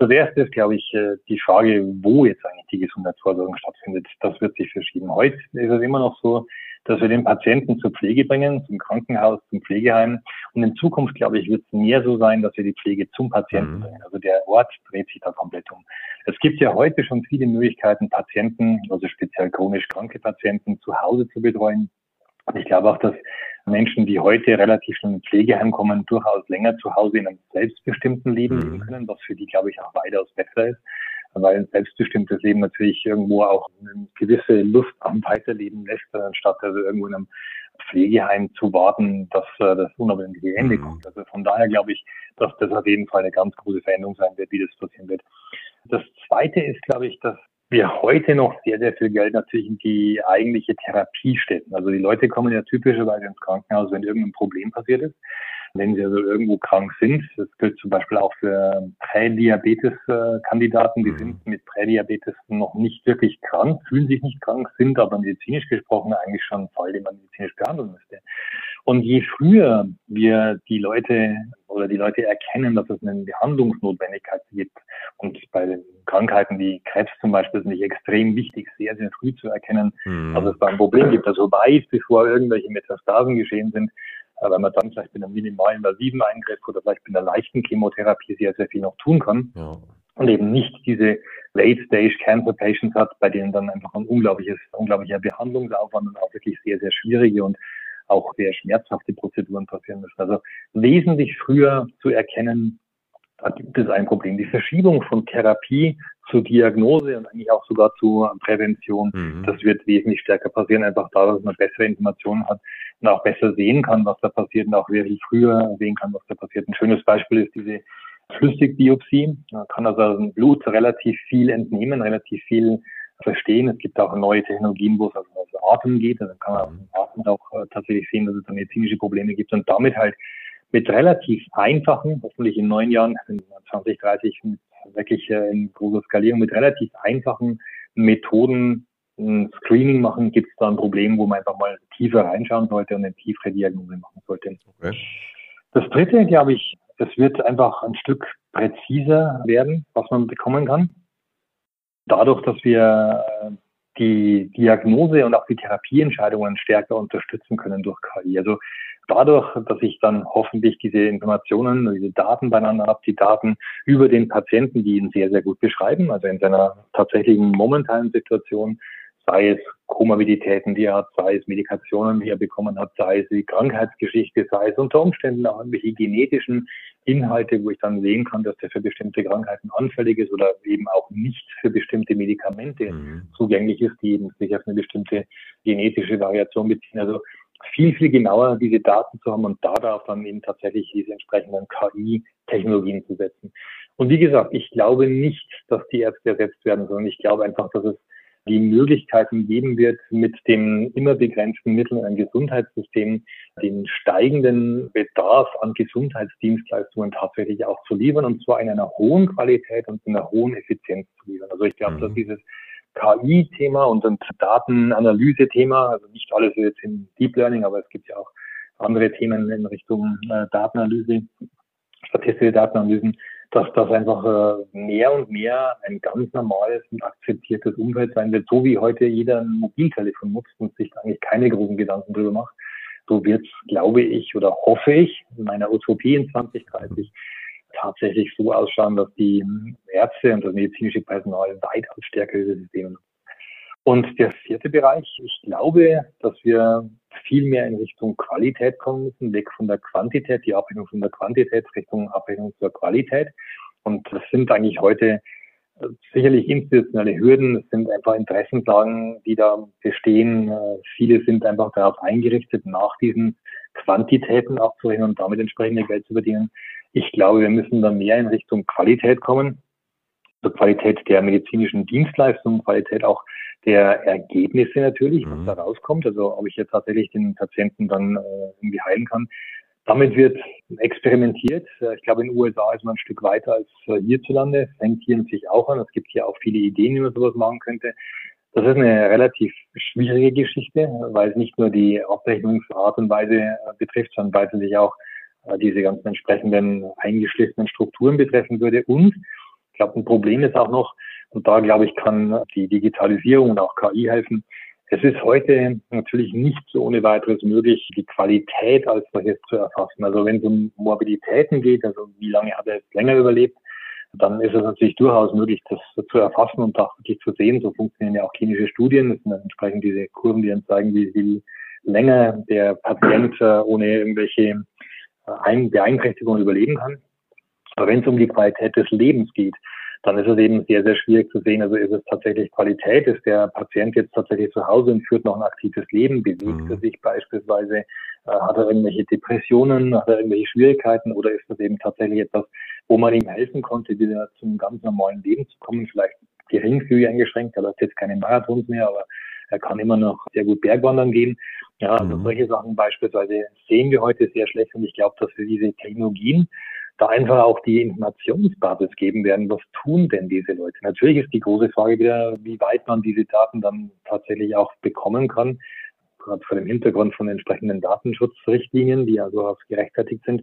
Das erste ist, glaube ich, äh, die Frage, wo jetzt eigentlich die Gesundheitsversorgung stattfindet. Das wird sich verschieben. Heute ist es immer noch so, dass wir den Patienten zur Pflege bringen, zum Krankenhaus, zum Pflegeheim. Und in Zukunft, glaube ich, wird es mehr so sein, dass wir die Pflege zum Patienten mhm. bringen. Also der Ort dreht sich da komplett um. Es gibt ja heute schon viele Möglichkeiten, Patienten, also speziell chronisch kranke Patienten, zu Hause zu betreuen. Und ich glaube auch, dass Menschen, die heute relativ schon ins Pflegeheim kommen, durchaus länger zu Hause in einem selbstbestimmten Leben leben mhm. können, was für die, glaube ich, auch weitaus besser ist weil ein selbstbestimmtes Leben natürlich irgendwo auch eine gewisse Lust am Weiterleben lässt, anstatt also irgendwo in einem Pflegeheim zu warten, dass äh, das unabhängige Ende mhm. kommt. Also von daher glaube ich, dass das auf jeden Fall eine ganz große Veränderung sein wird, wie das passieren wird. Das Zweite ist, glaube ich, dass wir heute noch sehr, sehr viel Geld natürlich in die eigentliche Therapie stecken. Also die Leute kommen ja typischerweise ins Krankenhaus, wenn irgendein Problem passiert ist wenn sie also irgendwo krank sind. Das gilt zum Beispiel auch für Prädiabetes-Kandidaten. Die mhm. sind mit Prädiabetes noch nicht wirklich krank, fühlen sich nicht krank, sind aber medizinisch gesprochen eigentlich schon ein Fall, den man medizinisch behandeln müsste. Und je früher wir die Leute oder die Leute erkennen, dass es eine Behandlungsnotwendigkeit gibt und bei den Krankheiten wie Krebs zum Beispiel ist es nicht extrem wichtig, sehr, sehr früh zu erkennen, mhm. dass es da ein Problem gibt, also weit bevor irgendwelche Metastasen geschehen sind, weil man dann vielleicht mit einem minimalen invasiven Eingriff oder vielleicht mit einer leichten Chemotherapie sehr, sehr viel noch tun kann. Ja. Und eben nicht diese Late-Stage Cancer Patients hat, bei denen dann einfach ein unglaubliches, unglaublicher Behandlungsaufwand und auch wirklich sehr, sehr schwierige und auch sehr schmerzhafte Prozeduren passieren müssen. Also wesentlich früher zu erkennen, da gibt es ein Problem. Die Verschiebung von Therapie zur Diagnose und eigentlich auch sogar zur Prävention, mhm. das wird wesentlich stärker passieren, einfach da, dass man bessere Informationen hat und auch besser sehen kann, was da passiert und auch wirklich früher sehen kann, was da passiert. Ein schönes Beispiel ist diese Flüssigbiopsie. Man kann also aus dem Blut relativ viel entnehmen, relativ viel verstehen. Es gibt auch neue Technologien, wo es also auf Atem geht. Also kann man dem Atem auch äh, tatsächlich sehen, dass es da medizinische Probleme gibt und damit halt mit relativ einfachen, hoffentlich in neun Jahren, in 2030 mit wirklich äh, in großer Skalierung, mit relativ einfachen Methoden ein Screening machen, gibt es da ein Problem, wo man einfach mal tiefer reinschauen sollte und eine tiefere Diagnose machen sollte. Okay. Das dritte, glaube ich, es wird einfach ein Stück präziser werden, was man bekommen kann. Dadurch, dass wir die Diagnose und auch die Therapieentscheidungen stärker unterstützen können durch KI. Also dadurch, dass ich dann hoffentlich diese Informationen, diese Daten beieinander habe, die Daten über den Patienten, die ihn sehr, sehr gut beschreiben, also in seiner tatsächlichen momentanen Situation, sei es Komorbiditäten, die er hat, sei es Medikationen, die er bekommen hat, sei es die Krankheitsgeschichte, sei es unter Umständen auch irgendwelche genetischen Inhalte, wo ich dann sehen kann, dass der für bestimmte Krankheiten anfällig ist oder eben auch nicht für bestimmte Medikamente mhm. zugänglich ist, die eben sich auf eine bestimmte genetische Variation beziehen. Also viel, viel genauer diese Daten zu haben und darauf dann eben tatsächlich diese entsprechenden KI-Technologien zu setzen. Und wie gesagt, ich glaube nicht, dass die Ärzte ersetzt werden, sondern ich glaube einfach, dass es die Möglichkeiten geben wird, mit dem immer begrenzten Mitteln ein Gesundheitssystem den steigenden Bedarf an Gesundheitsdienstleistungen tatsächlich auch zu liefern und zwar in einer hohen Qualität und in einer hohen Effizienz zu liefern. Also ich glaube, mhm. dass dieses KI-Thema und ein Datenanalyse-Thema, also nicht alles jetzt in Deep Learning, aber es gibt ja auch andere Themen in Richtung äh, Datenanalyse, statistische Datenanalysen, dass das einfach äh, mehr und mehr ein ganz normales und akzeptiertes Umfeld sein wird, so wie heute jeder ein Mobiltelefon nutzt und sich eigentlich keine großen Gedanken drüber macht. So wird es, glaube ich, oder hoffe ich, in meiner Utopie in 2030 tatsächlich so ausschauen, dass die Ärzte und das medizinische Personal weitaus stärker diese Systeme nutzen. Und der vierte Bereich, ich glaube, dass wir viel mehr in Richtung Qualität kommen müssen, weg von der Quantität, die Abhängung von der Quantität Richtung Abhängung zur Qualität. Und das sind eigentlich heute äh, sicherlich institutionelle Hürden, es sind einfach Interessenslagen, die da bestehen. Äh, viele sind einfach darauf eingerichtet, nach diesen Quantitäten abzurechnen und damit entsprechende Geld zu verdienen. Ich glaube, wir müssen da mehr in Richtung Qualität kommen, zur Qualität der medizinischen Dienstleistungen, Qualität auch der Ergebnisse natürlich, was mhm. da rauskommt, also ob ich jetzt tatsächlich den Patienten dann äh, irgendwie heilen kann. Damit wird experimentiert. Äh, ich glaube, in den USA ist man ein Stück weiter als äh, hierzulande. Fängt hier natürlich auch an. Es gibt hier auch viele Ideen, wie man sowas machen könnte. Das ist eine relativ schwierige Geschichte, weil es nicht nur die Abrechnungsart und Weise äh, betrifft, sondern weil es sich auch diese ganzen entsprechenden eingeschlissenen Strukturen betreffen würde. Und ich glaube, ein Problem ist auch noch, und da glaube ich, kann die Digitalisierung und auch KI helfen. Es ist heute natürlich nicht so ohne weiteres möglich, die Qualität als solches zu erfassen. Also wenn es um Morbilitäten geht, also wie lange hat er jetzt länger überlebt, dann ist es natürlich durchaus möglich, das zu erfassen und auch wirklich zu sehen. So funktionieren ja auch klinische Studien. Das sind dann entsprechend diese Kurven, die dann zeigen, wie viel länger der Patient äh, ohne irgendwelche äh, Beeinträchtigungen überleben kann. Aber wenn es um die Qualität des Lebens geht, dann ist es eben sehr, sehr schwierig zu sehen. Also ist es tatsächlich Qualität? Ist der Patient jetzt tatsächlich zu Hause und führt noch ein aktives Leben? Bewegt mhm. er sich beispielsweise? Äh, hat er irgendwelche Depressionen? Hat er irgendwelche Schwierigkeiten? Oder ist das eben tatsächlich etwas, wo man ihm helfen konnte, wieder zum ganz normalen Leben zu kommen? Vielleicht geringfügig eingeschränkt. Er läuft jetzt keine Marathons mehr, aber er kann immer noch sehr gut Bergwandern gehen. Ja, also mhm. solche Sachen beispielsweise sehen wir heute sehr schlecht. Und ich glaube, dass wir diese Technologien da einfach auch die Informationsbasis geben werden, was tun denn diese Leute? Natürlich ist die große Frage wieder, wie weit man diese Daten dann tatsächlich auch bekommen kann, gerade vor dem Hintergrund von entsprechenden Datenschutzrichtlinien, die also auch gerechtfertigt sind,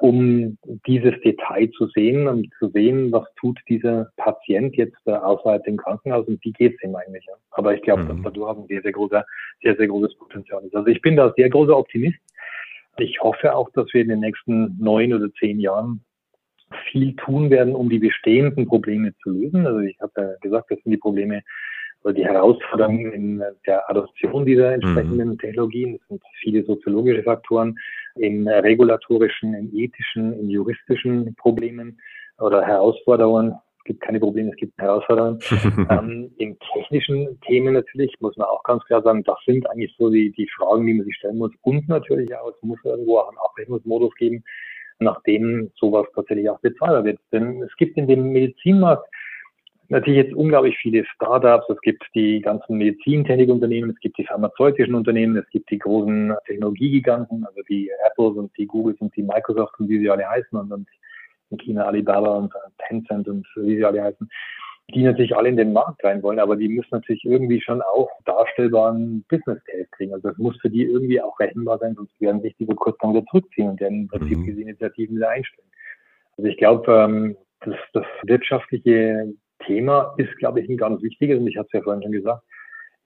um dieses Detail zu sehen und zu sehen, was tut dieser Patient jetzt außerhalb dem Krankenhaus und wie geht es ihm eigentlich. Aber ich glaube, mhm. dass da durchaus ein sehr, sehr großer, sehr, sehr großes Potenzial ist. Also ich bin da sehr großer Optimist ich hoffe auch, dass wir in den nächsten neun oder zehn Jahren viel tun werden, um die bestehenden Probleme zu lösen. Also ich habe ja gesagt, das sind die Probleme oder die Herausforderungen in der Adoption dieser entsprechenden mhm. Technologien. Das sind viele soziologische Faktoren, in regulatorischen, in ethischen, in juristischen Problemen oder Herausforderungen gibt keine Probleme, es gibt Herausforderungen. <laughs> ähm, in technischen Themen natürlich muss man auch ganz klar sagen, das sind eigentlich so die, die Fragen, die man sich stellen muss. Und natürlich auch, es muss irgendwo auch einen Abrechnungsmodus geben, nachdem sowas tatsächlich auch bezahlbar wird. Denn es gibt in dem Medizinmarkt natürlich jetzt unglaublich viele Startups, es gibt die ganzen Medizintechnikunternehmen, es gibt die pharmazeutischen Unternehmen, es gibt die großen Technologiegiganten, also die Apples und die Googles und die Microsofts und wie sie alle heißen und, und in China Alibaba und Tencent und wie sie alle heißen, die natürlich alle in den Markt rein wollen, aber die müssen natürlich irgendwie schon auch darstellbaren Business Case kriegen. Also das muss für die irgendwie auch rechenbar sein, sonst werden sich diese dann wieder zurückziehen und werden im Prinzip mhm. diese Initiativen wieder einstellen. Also ich glaube, ähm, das, das wirtschaftliche Thema ist, glaube ich, ein ganz wichtiges und ich hatte es ja vorhin schon gesagt.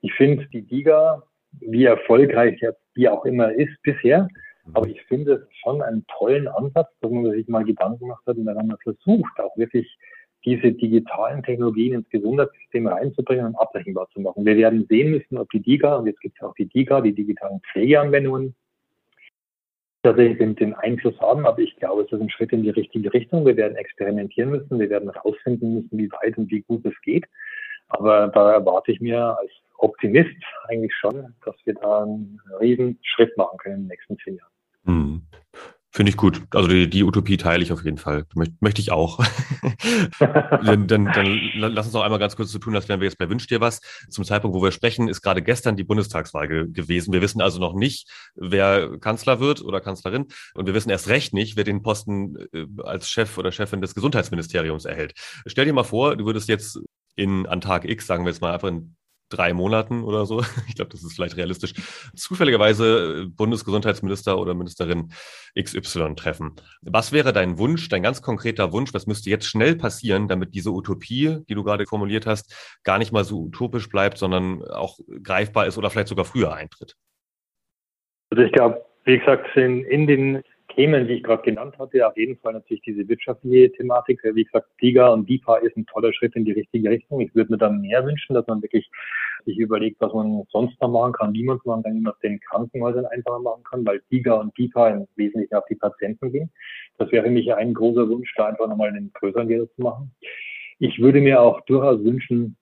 Ich finde die DIGA, wie erfolgreich jetzt die auch immer ist bisher, aber ich finde es schon einen tollen Ansatz, dass man sich mal Gedanken gemacht hat und dann versucht, auch wirklich diese digitalen Technologien ins Gesundheitssystem reinzubringen und abrechenbar zu machen. Wir werden sehen müssen, ob die DIGA, und jetzt gibt es auch die DIGA, die digitalen Pflegeanwendungen, tatsächlich den, den Einfluss haben, aber ich glaube, es ist ein Schritt in die richtige Richtung. Wir werden experimentieren müssen, wir werden herausfinden müssen, wie weit und wie gut es geht. Aber da erwarte ich mir als Optimist eigentlich schon, dass wir da einen riesen Schritt machen können in den nächsten zehn Jahren. Hm. Finde ich gut. Also die, die, Utopie teile ich auf jeden Fall. Möcht, möchte ich auch. <laughs> dann, dann, dann lass uns noch einmal ganz kurz zu tun, als wären wir jetzt bei Wünsch dir was. Zum Zeitpunkt, wo wir sprechen, ist gerade gestern die Bundestagswahl ge gewesen. Wir wissen also noch nicht, wer Kanzler wird oder Kanzlerin. Und wir wissen erst recht nicht, wer den Posten äh, als Chef oder Chefin des Gesundheitsministeriums erhält. Stell dir mal vor, du würdest jetzt in an Tag X, sagen wir jetzt mal einfach in drei Monaten oder so, <laughs> ich glaube, das ist vielleicht realistisch, zufälligerweise äh, Bundesgesundheitsminister oder Ministerin XY treffen. Was wäre dein Wunsch, dein ganz konkreter Wunsch, was müsste jetzt schnell passieren, damit diese Utopie, die du gerade formuliert hast, gar nicht mal so utopisch bleibt, sondern auch greifbar ist oder vielleicht sogar früher eintritt? Also ich glaube, wie gesagt, in, in den Themen, die ich gerade genannt hatte, auf jeden Fall natürlich diese wirtschaftliche Thematik. Wie gesagt, DIGA und DIPA ist ein toller Schritt in die richtige Richtung. Ich würde mir dann mehr wünschen, dass man wirklich sich überlegt, was man sonst noch machen kann, wie man es machen kann, wie man es den Krankenhäusern einfacher machen kann, weil DIGA und DIPA im Wesentlichen auf die Patienten gehen. Das wäre für mich ein großer Wunsch, da einfach nochmal einen größeren Wert zu machen. Ich würde mir auch durchaus wünschen,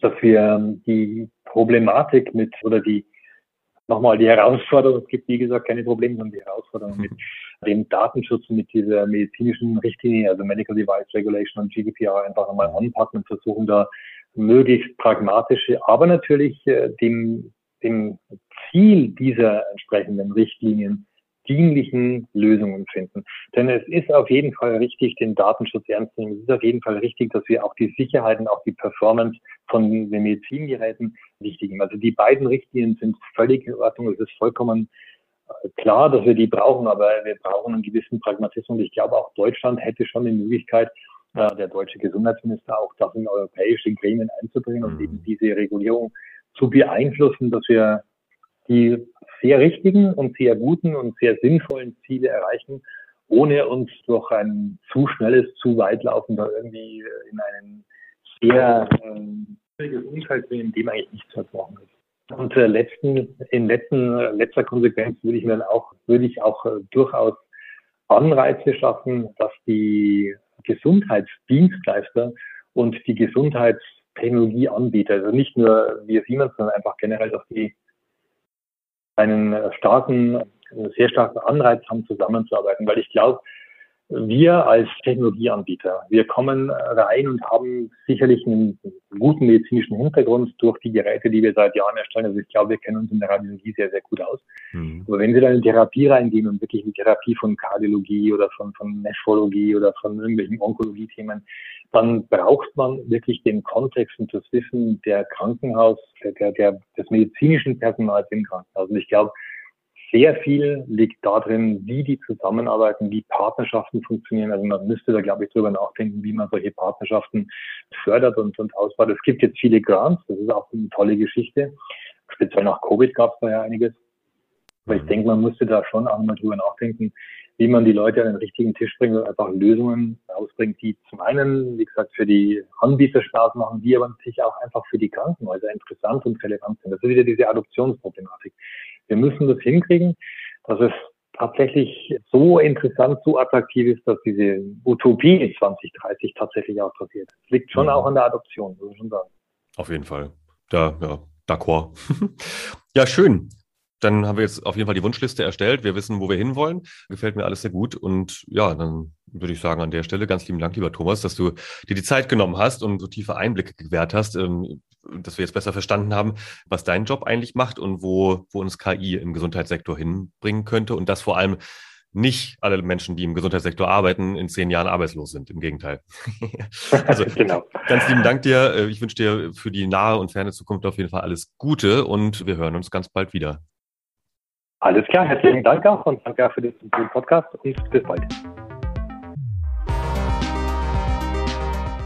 dass wir die Problematik mit oder die nochmal die Herausforderung, es gibt wie gesagt keine Probleme, sondern die Herausforderung mit dem Datenschutz und mit dieser medizinischen Richtlinie, also Medical Device Regulation und GDPR einfach nochmal anpacken und versuchen da möglichst pragmatische, aber natürlich äh, dem, dem Ziel dieser entsprechenden Richtlinien dienlichen Lösungen finden. Denn es ist auf jeden Fall richtig, den Datenschutz ernst zu nehmen. Es ist auf jeden Fall richtig, dass wir auch die Sicherheit und auch die Performance von den Medizingeräten wichtigen. Also die beiden Richtlinien sind völlig in Ordnung. Es ist vollkommen äh, klar, dass wir die brauchen, aber wir brauchen einen gewissen Pragmatismus. Ich glaube, auch Deutschland hätte schon die Möglichkeit, äh, der deutsche Gesundheitsminister auch das in europäische Gremien einzubringen und mhm. eben diese Regulierung zu beeinflussen, dass wir die sehr richtigen und sehr guten und sehr sinnvollen Ziele erreichen, ohne uns durch ein zu schnelles, zu weit laufen da irgendwie in einen sehr ähm, schwieriges Umfeld bringen, in dem eigentlich nichts versprochen ist. Und äh, letzten, in letzten, äh, letzter Konsequenz würde ich mir dann auch, würde ich auch äh, durchaus Anreize schaffen, dass die Gesundheitsdienstleister und die Gesundheitstechnologieanbieter, also nicht nur wir Siemens, sondern einfach generell, dass die einen starken, sehr starken Anreiz haben, zusammenzuarbeiten, weil ich glaube, wir als Technologieanbieter, wir kommen rein und haben sicherlich einen guten medizinischen Hintergrund durch die Geräte, die wir seit Jahren erstellen. Also ich glaube, wir kennen uns in der Radiologie sehr, sehr gut aus. Mhm. Aber wenn Sie dann in Therapie reingehen und wirklich in Therapie von Kardiologie oder von, von Nephrologie oder von irgendwelchen Onkologie-Themen, dann braucht man wirklich den Kontext und das Wissen der Krankenhaus, der, der, des medizinischen Personals im Krankenhaus. Und ich glaube, sehr viel liegt darin, wie die zusammenarbeiten, wie Partnerschaften funktionieren. Also man müsste da, glaube ich, drüber nachdenken, wie man solche Partnerschaften fördert und, und ausbaut. Es gibt jetzt viele Grants, das ist auch eine tolle Geschichte. Speziell nach Covid gab es da ja einiges. Aber ich mhm. denke, man müsste da schon auch mal drüber nachdenken, wie man die Leute an den richtigen Tisch bringt und einfach Lösungen rausbringt, die zum einen, wie gesagt, für die Anbieter Spaß machen, die aber natürlich auch einfach für die Krankenhäuser interessant und relevant sind. Das ist wieder diese Adoptionsproblematik. Wir müssen das hinkriegen, dass es tatsächlich so interessant, so attraktiv ist, dass diese Utopie 2030 tatsächlich auch passiert. Das liegt schon. Mhm. auch an der Adoption, muss ich schon sagen. Auf jeden Fall. Da, ja, d'accord. <laughs> ja, schön dann haben wir jetzt auf jeden Fall die Wunschliste erstellt. Wir wissen, wo wir hinwollen. Gefällt mir alles sehr gut. Und ja, dann würde ich sagen an der Stelle ganz lieben Dank, lieber Thomas, dass du dir die Zeit genommen hast und so tiefe Einblicke gewährt hast, ähm, dass wir jetzt besser verstanden haben, was dein Job eigentlich macht und wo, wo uns KI im Gesundheitssektor hinbringen könnte. Und das vor allem nicht alle Menschen, die im Gesundheitssektor arbeiten, in zehn Jahren arbeitslos sind. Im Gegenteil. <laughs> also genau. ganz lieben Dank dir. Äh, ich wünsche dir für die nahe und ferne Zukunft auf jeden Fall alles Gute und wir hören uns ganz bald wieder. Alles klar, herzlichen Dank auch und danke auch für den Podcast und bis bald.